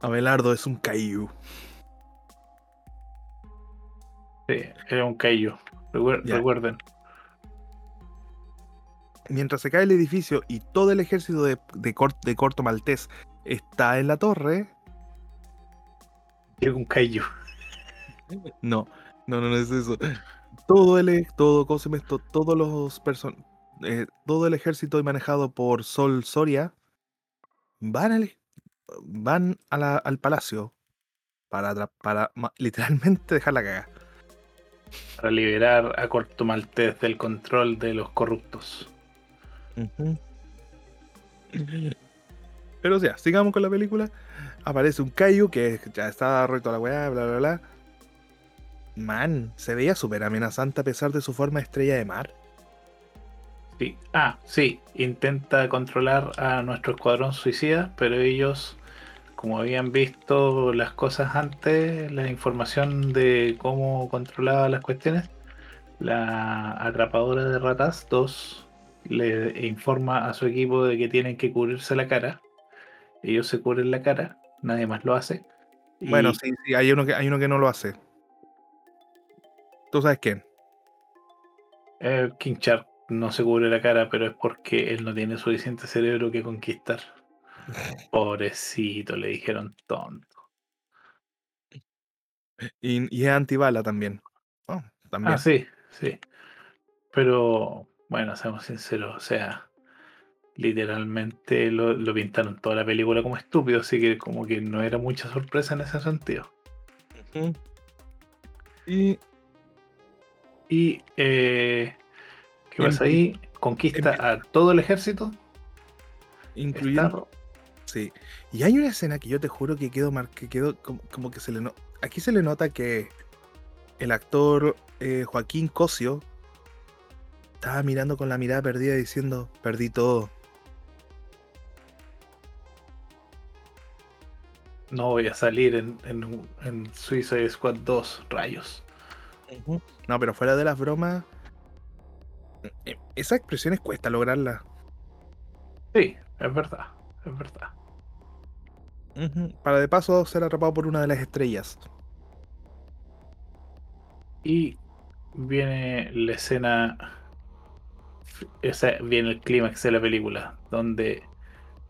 Abelardo es un Kaiju. Sí, era un Kaiju. Recuerden. Mientras se cae el edificio y todo el ejército de, de, Corto Maltés está en la torre. Llega un Kaiju. No, no, no, es eso. Todo el, todo, todos los person eh, todo el ejército manejado por Sol Soria van al, van al palacio para, para literalmente dejar la caga. Para liberar a Corto Maltés del control de los corruptos. Pero o sea, sigamos con la película. Aparece un Kaiju que ya está roto la weá, bla, bla, bla. Man, se veía súper amenazante a pesar de su forma estrella de mar. Sí. Ah, sí. Intenta controlar a nuestro escuadrón suicida, pero ellos, como habían visto las cosas antes, la información de cómo controlaba las cuestiones, la atrapadora de ratas 2 le informa a su equipo de que tienen que cubrirse la cara. Ellos se cubren la cara, nadie más lo hace. y- Bueno, sí, sí, hay uno que, hay uno que no lo hace. ¿Tú sabes quién? Eh, King Shark no se cubre la cara, pero es porque él no tiene suficiente cerebro que conquistar. Pobrecito, le dijeron tonto. Y, y es antibala también. Oh, también. Ah, sí, sí. Pero, bueno, seamos sinceros, o sea, literalmente lo, lo pintaron toda la película como estúpido, así que como que no era mucha sorpresa en ese sentido. Y Y, eh, ¿qué pasa ahí? Conquista en- a todo el ejército. incluyendo. Sí. Y hay una escena que yo te juro que quedó mar que quedó como, como que se le no- Aquí se le nota que el actor eh, Joaquín Cosio estaba mirando con la mirada perdida diciendo, perdí todo. No voy a salir en, en, en Suicide Squad 2, rayos. No, pero fuera de las bromas, eh, esas expresiones cuesta lograrlas. Sí, es verdad, es verdad. Para de paso ser atrapado por una de las estrellas. Y viene la escena, viene el clímax de la película, donde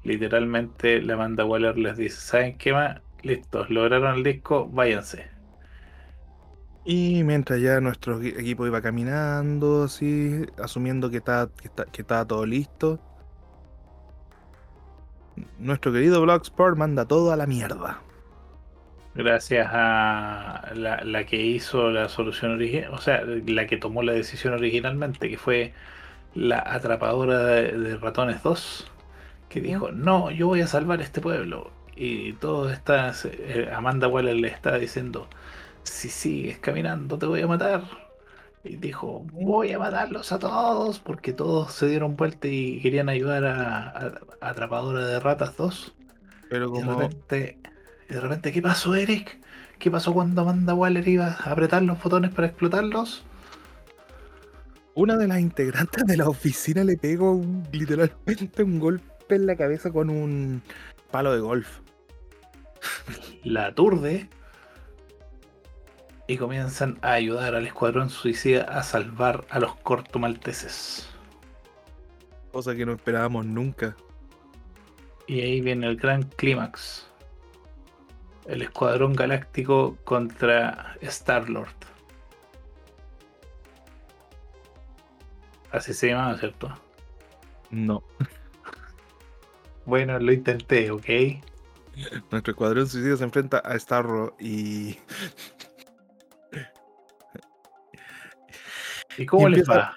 literalmente la Amanda Waller les dice, ¿saben qué más? Listos, lograron el disco, váyanse. Y mientras ya nuestro equi- equipo iba caminando, así, asumiendo que estaba, que está- que estaba todo listo, nuestro querido Bloodsport manda todo a la mierda. Gracias a la, la que hizo la solución original, o sea, la que tomó la decisión originalmente, que fue la atrapadora de, de ratones 2, que dijo, no, yo voy a salvar este pueblo. Y todas estas, eh, Amanda Waller le está diciendo, si sigues caminando te voy a matar. Y dijo, voy a matarlos a todos, porque todos se dieron vuelta y querían ayudar a, a- a Atrapadora de Ratas 2. Pero Y de como repente, y de repente, ¿qué pasó, Eric? ¿Qué pasó cuando Amanda Waller iba a apretar los botones para explotarlos? una de las integrantes de la oficina le pegó un- literalmente un golpe en la cabeza con un palo de golf. La aturde y comienzan a ayudar al escuadrón suicida a salvar a los cortomalteses. Cosa que no esperábamos nunca. Y ahí viene el gran clímax. El escuadrón galáctico contra Star-Lord. Así se llama, ¿cierto? No. Bueno, lo intenté, ¿ok? Nuestro escuadrón suicida se enfrenta a Starro y ¿Y cómo Y les va?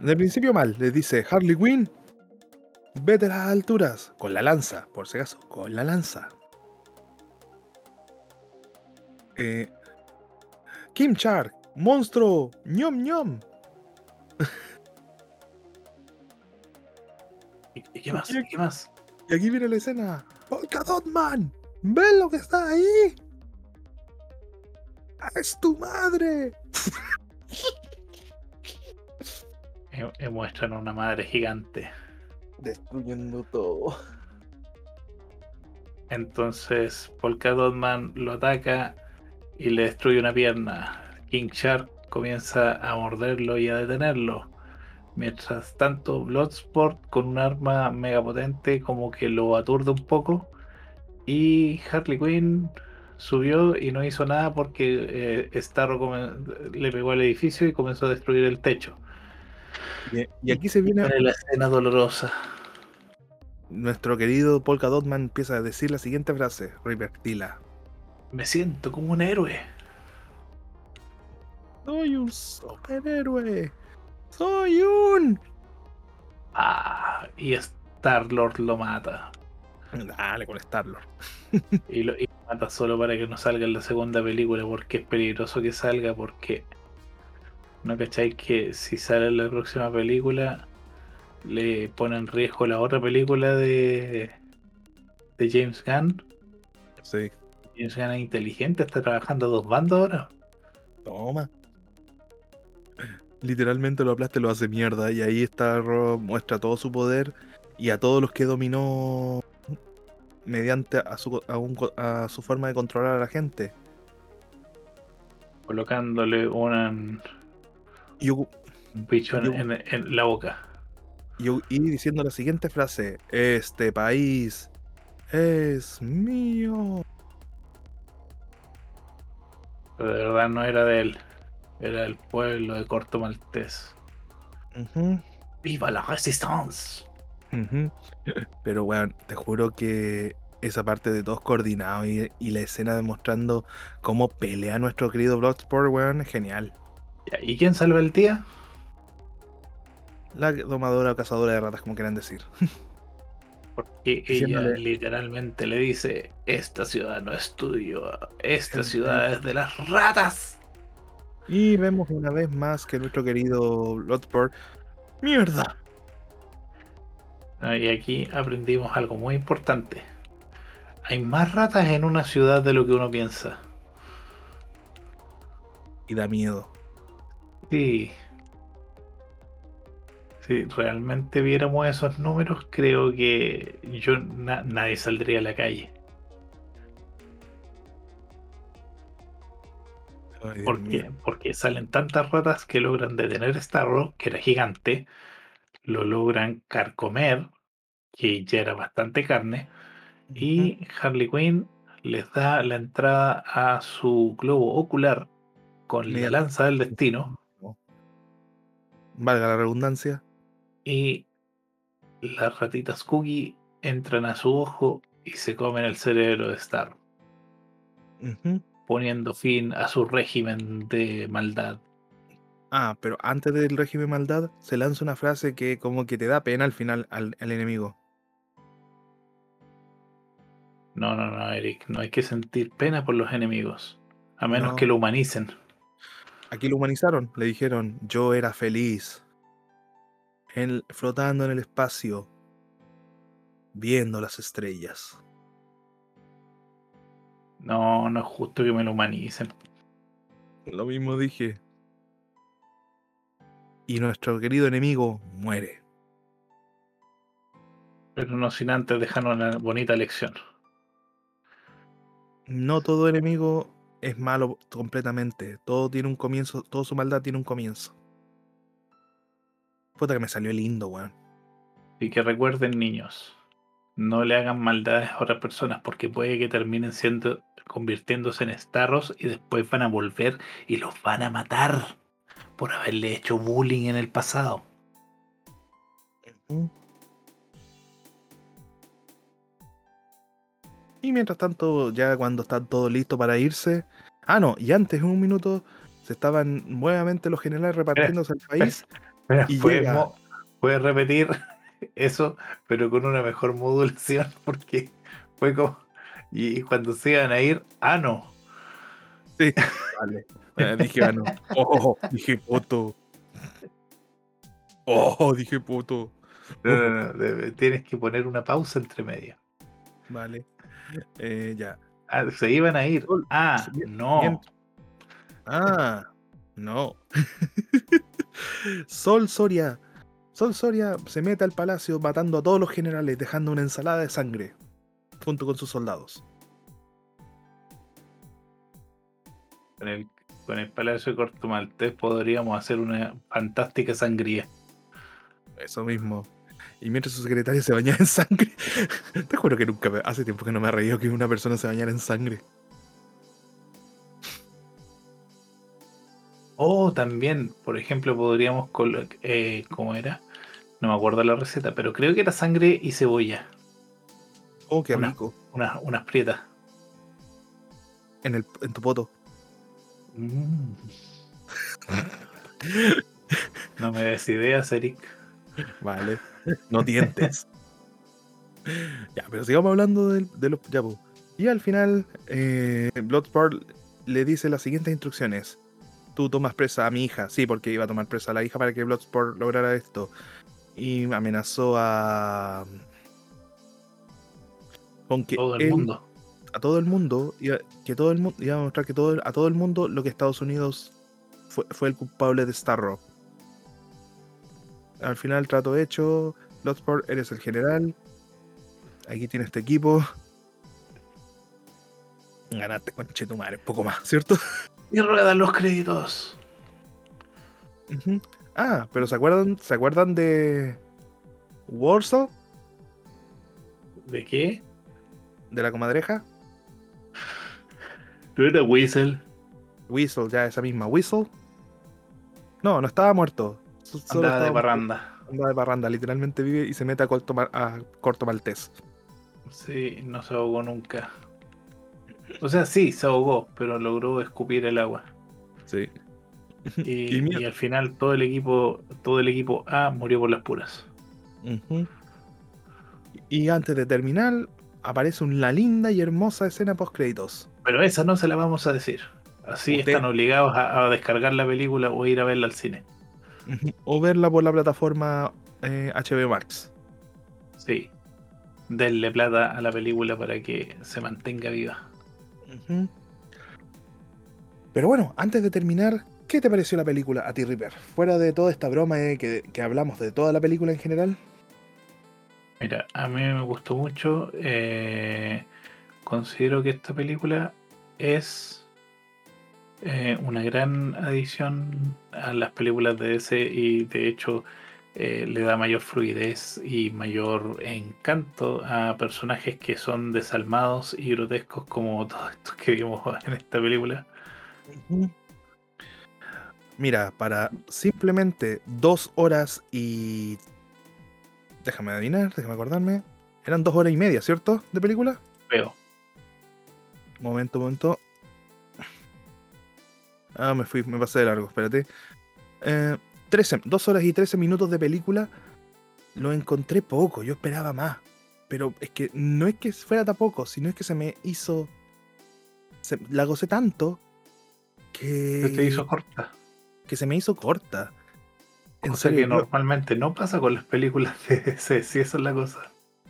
de principio mal. Les dice Harley Quinn, vete a las alturas con la lanza, por si acaso, con la lanza. Eh, Kim Shark, monstruo, ñom ñom. ¿Y, qué más? ¿Y qué más? Y aquí viene la escena. Polka Man, ven lo que está ahí. Es tu madre. Eh, eh, muestran una madre gigante. Destruyendo todo. Entonces Polka Dot Man lo ataca y le destruye una pierna. King Shark comienza a morderlo y a detenerlo. Mientras tanto, Bloodsport con un arma mega potente como que lo aturde un poco. Y Harley Quinn subió y no hizo nada porque eh, Starro le pegó al edificio y comenzó a destruir el techo. Y, y aquí se viene la escena dolorosa. nuestro querido Polka Dot Man empieza a decir la siguiente frase, repetila. Me siento como un héroe. Soy un superhéroe. Soy un. Ah, y Star Lord lo mata. Dale con Star-Lord. Y lo, y lo mata solo para que no salga en la segunda película, porque es peligroso que salga, porque no cacháis que si sale en la próxima película le pone en riesgo la otra película de, de James Gunn. Sí. James Gunn es inteligente, está trabajando a dos bandos ahora. Toma. Literalmente lo aplasta y lo hace mierda. Y ahí está Rob, muestra todo su poder y a todos los que dominó mediante a su, a un a su forma de controlar a la gente. Colocándole una- un Y, u- bicho en, Yo- en- en la boca. y y diciendo la siguiente frase: Este país es mío. Pero de verdad no era de él. Era del pueblo de Corto Maltés. Ujú, ¡Viva la Resistance! Pero bueno, te juro que esa parte de todos coordinados y, y la escena demostrando cómo pelea nuestro querido Bloodsport, weón, es genial. ¿Y quién salva el día? La domadora o cazadora de ratas, como quieran decir. Porque ella literalmente le dice, esta ciudad no es tuyo, esta ciudad es de las ratas. Y vemos una vez más que nuestro querido Bloodsport. ¡Mierda! Ah, Y aquí aprendimos algo muy importante. Hay más ratas en una ciudad de lo que uno piensa. Y da miedo. Sí. Si realmente viéramos esos números, creo que yo na- nadie saldría a la calle. Ay, Dios ¿Por mío. qué? Porque salen tantas ratas que logran detener Starro, que era gigante, lo logran carcomer, que ya era bastante carne, y Harley Quinn les da la entrada a su globo ocular con la lanza del destino Valga la redundancia. y las ratitas Cookie entran a su ojo y se comen el cerebro de Star. Poniendo fin a su régimen de maldad. Ah, pero antes del régimen maldad se lanza una frase que como que te da pena al final al, al enemigo. No, no, no, Eric, no hay que sentir pena por los enemigos, a menos No. que lo humanicen. Aquí lo humanizaron, le dijeron, yo era feliz. Él flotando en el espacio, viendo las estrellas. No, no es justo que me lo humanicen. Lo mismo dije. Y nuestro querido enemigo muere. Pero no sin antes dejar una bonita lección. No todo enemigo es malo completamente. Todo tiene un comienzo, toda su maldad tiene un comienzo. Puta que me salió lindo, weón. Y que recuerden, niños, no le hagan maldades a otras personas porque puede que terminen siendo convirtiéndose en starros y después van a volver y los van a matar por haberle hecho bullying en el pasado. Y mientras tanto, ya cuando está todo listo para irse. Ah, no, y antes, en un minuto, se estaban nuevamente los generales repartiéndose el país. Y Puedes llega- puedes repetir eso, pero con una mejor modulación porque fue como... Y cuando se iban a ir, ah, no. Sí, vale. Eh, dije, ah, no. Oh, dije puto. Oh, dije puto. No, no, no, tienes que poner una pausa entre medio. Vale. Eh, ya. Ah, se iban a ir. Ah, bien- no. Ah, no. Sol Soria. Sol Soria se mete al palacio matando a todos los generales, dejando una ensalada de sangre junto con sus soldados. Con el, con el Palacio de Corto Maltés podríamos hacer una fantástica sangría. Eso mismo. Y mientras su secretaria se bañaba en sangre. Te juro que nunca, hace tiempo que no me ha reído que una persona se bañara en sangre. O también, por ejemplo, podríamos colo- eh, ¿cómo era? No me acuerdo la receta, pero creo que era sangre y cebolla. Oh, qué Una- rico. Unas, unas prietas. En, el, en tu poto. Mm. No me des ideas, Eric. Vale. No tientes. ya, pero sigamos hablando de, de los. Ya. Y al final, eh, Bloodsport le dice las siguientes instrucciones. Tú tomas presa a mi hija. Sí, porque iba a tomar presa a la hija para que Bloodsport lograra esto. Y amenazó a. Con que Todo el él- mundo. a todo el mundo, iba, que todo el mundo, iba a mostrar que todo, a todo el mundo lo que Estados Unidos fue, fue el culpable de Starro. Al final, trato hecho. Bloodsport, eres el general. Aquí tienes este equipo. Ganaste con Chetumare, poco más, ¿cierto? Y ruedan los créditos. Ujú. Ah, pero ¿se acuerdan, ¿se acuerdan de Warsaw? ¿De qué? De la comadreja. ¿No era Whistle? Whistle, ya esa misma. Whistle. No, no estaba muerto. So- solo Andaba de estaba- parranda. Anda de parranda, literalmente vive y se mete a Corto, a Corto Maltés. Sí, no se ahogó nunca. O sea, sí, se ahogó, pero logró escupir el agua. Sí. Y, Y mira- y al final todo el equipo, todo el equipo A murió por las puras. Y antes de terminar, aparece una linda y hermosa escena post créditos. Pero esa no se la vamos a decir. Así Usted- están obligados a, a descargar la película o ir a verla al cine. O verla por la plataforma eh, HBO Max. Sí. Denle plata a la película para que se mantenga viva. Pero bueno, antes de terminar, ¿qué te pareció la película a ti, Ripper? Fuera de toda esta broma eh, que, que hablamos de toda la película en general. Mira, a mí me gustó mucho. eh, considero que esta película es eh, una gran adición a las películas de DC y de hecho eh, le da mayor fluidez y mayor encanto a personajes que son desalmados y grotescos como todos estos que vimos en esta película. Mira, para simplemente dos horas y. Déjame adivinar, déjame acordarme. Eran dos horas y media, ¿cierto? De película. Veo. Momento, momento. Ah, me fui, me pasé de largo, espérate. Eh, 13, dos horas y 13 minutos de película. Lo encontré poco, yo esperaba más. Pero es que no es que fuera tampoco, sino es que se me hizo. se- la gocé tanto que. Se te hizo corta. Que se me hizo corta. En Cosa serio, que normalmente no pasa con las películas de DC, si esa es la cosa.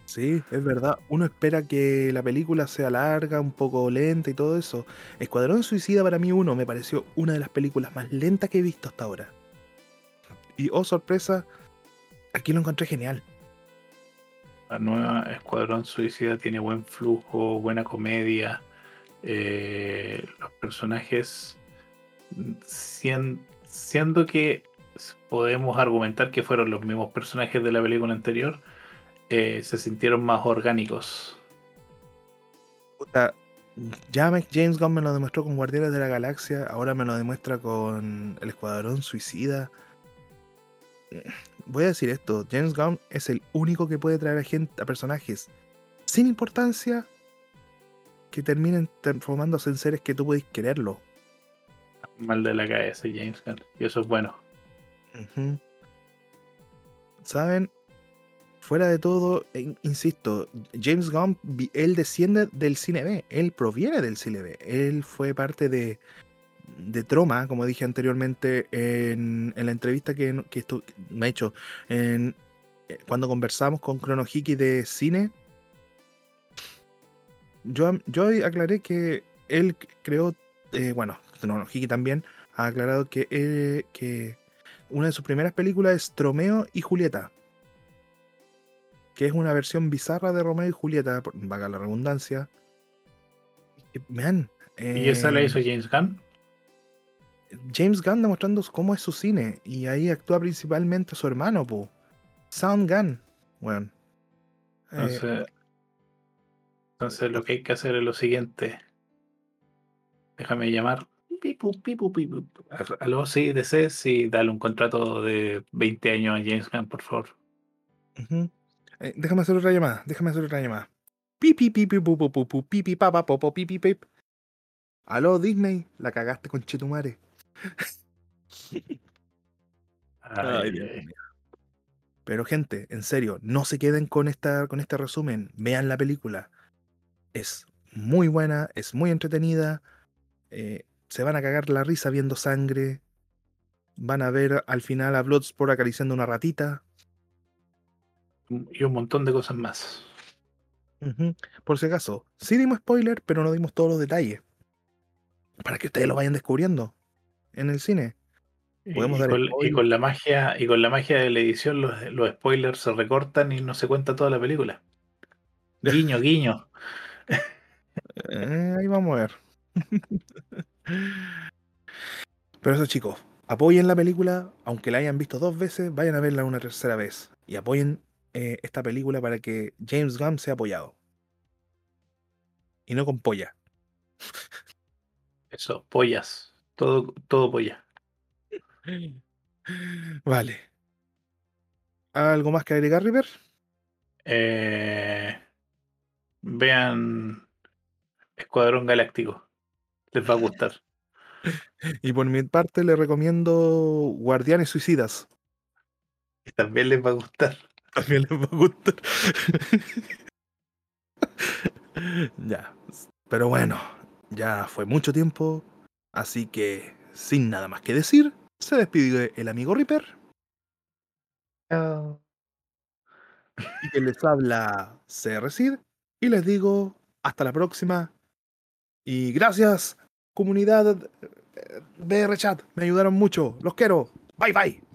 Sí, es verdad. Uno espera que la película sea larga, un poco lenta y todo eso. Escuadrón Suicida para mí uno me pareció una de las películas más lentas que he visto hasta ahora. Y oh sorpresa, aquí lo encontré genial. La nueva Escuadrón Suicida tiene buen flujo, buena comedia. eh, los personajes, mm, sien- siendo que podemos argumentar que fueron los mismos personajes de la película anterior, eh, se sintieron más orgánicos. Ya me- James Gunn me lo demostró con Guardianes de la Galaxia, ahora me lo demuestra con el Escuadrón Suicida. Voy a decir esto, James Gunn es el único que puede traer a gente, a personajes sin importancia que terminen transformándose en seres que tú puedes quererlo. Mal de la cabeza, James Gunn. Y eso es bueno. ¿Saben? Fuera de todo, eh, insisto, James Gunn, él desciende del cine B, él proviene del cine B, él fue parte de, de Troma, como dije anteriormente en, en la entrevista que, que me ha hecho, en, eh, cuando conversamos con Chrono Hiki de cine, yo, yo aclaré que él creó, eh, bueno, Chrono Hiki también ha aclarado que, eh, que una de sus primeras películas es Tromeo y Julieta. Que es una versión bizarra de Romeo y Julieta, valga la redundancia. Y, Man, ¿Y esa la eh, hizo James Gunn? James Gunn demostrando cómo es su cine. Y ahí actúa principalmente su hermano, po. Sound Gunn. Bueno. Eh, entonces lo que hay que hacer es lo siguiente. Déjame llamar. Pipu, pipu, pipu. Aló, sí, DC, sí, dale un contrato de 20 años a James Gunn, por favor. Eh, déjame hacer otra llamada. Déjame hacer otra llamada. Pipi, pipi, pu, pu, pu, pu, pipi, papa, popo, pipi, pip. Aló, Disney. La cagaste con Chetumare. Ay, Dios mío. Pero gente, en serio, no se queden con, esta, con este resumen. Vean la película. Es muy buena, es muy entretenida. eh, se van a cagar la risa viendo sangre. Van a ver al final a Bloodsport acariciando una ratita. Y un montón de cosas más. Por si acaso, sí dimos spoiler, pero no dimos todos los detalles. Para que ustedes lo vayan descubriendo en el cine. Podemos y, dar con, y con la magia y con la magia de la edición los, los spoilers se recortan y no se cuenta toda la película. Guiño, guiño. Eh, ahí vamos a ver. Pero eso, chicos, apoyen la película, aunque la hayan visto dos veces, vayan a verla una tercera vez. Y apoyen eh, esta película para que James Gunn sea apoyado. Y no con polla. Eso, pollas. Todo, todo polla. Vale. ¿Algo más que agregar, River? Eh, vean Escuadrón Galáctico. Les va a gustar. Y por mi parte le recomiendo Guardianes Suicidas. Y también les va a gustar. También les va a gustar. ya. Pero bueno, ya fue mucho tiempo. Así que, sin nada más que decir, se despide el amigo Reaper. Y que les habla CR Sid. Y les digo, hasta la próxima. Y gracias, comunidad eh, BR Chat. Me ayudaron mucho. Los quiero. Bye bye.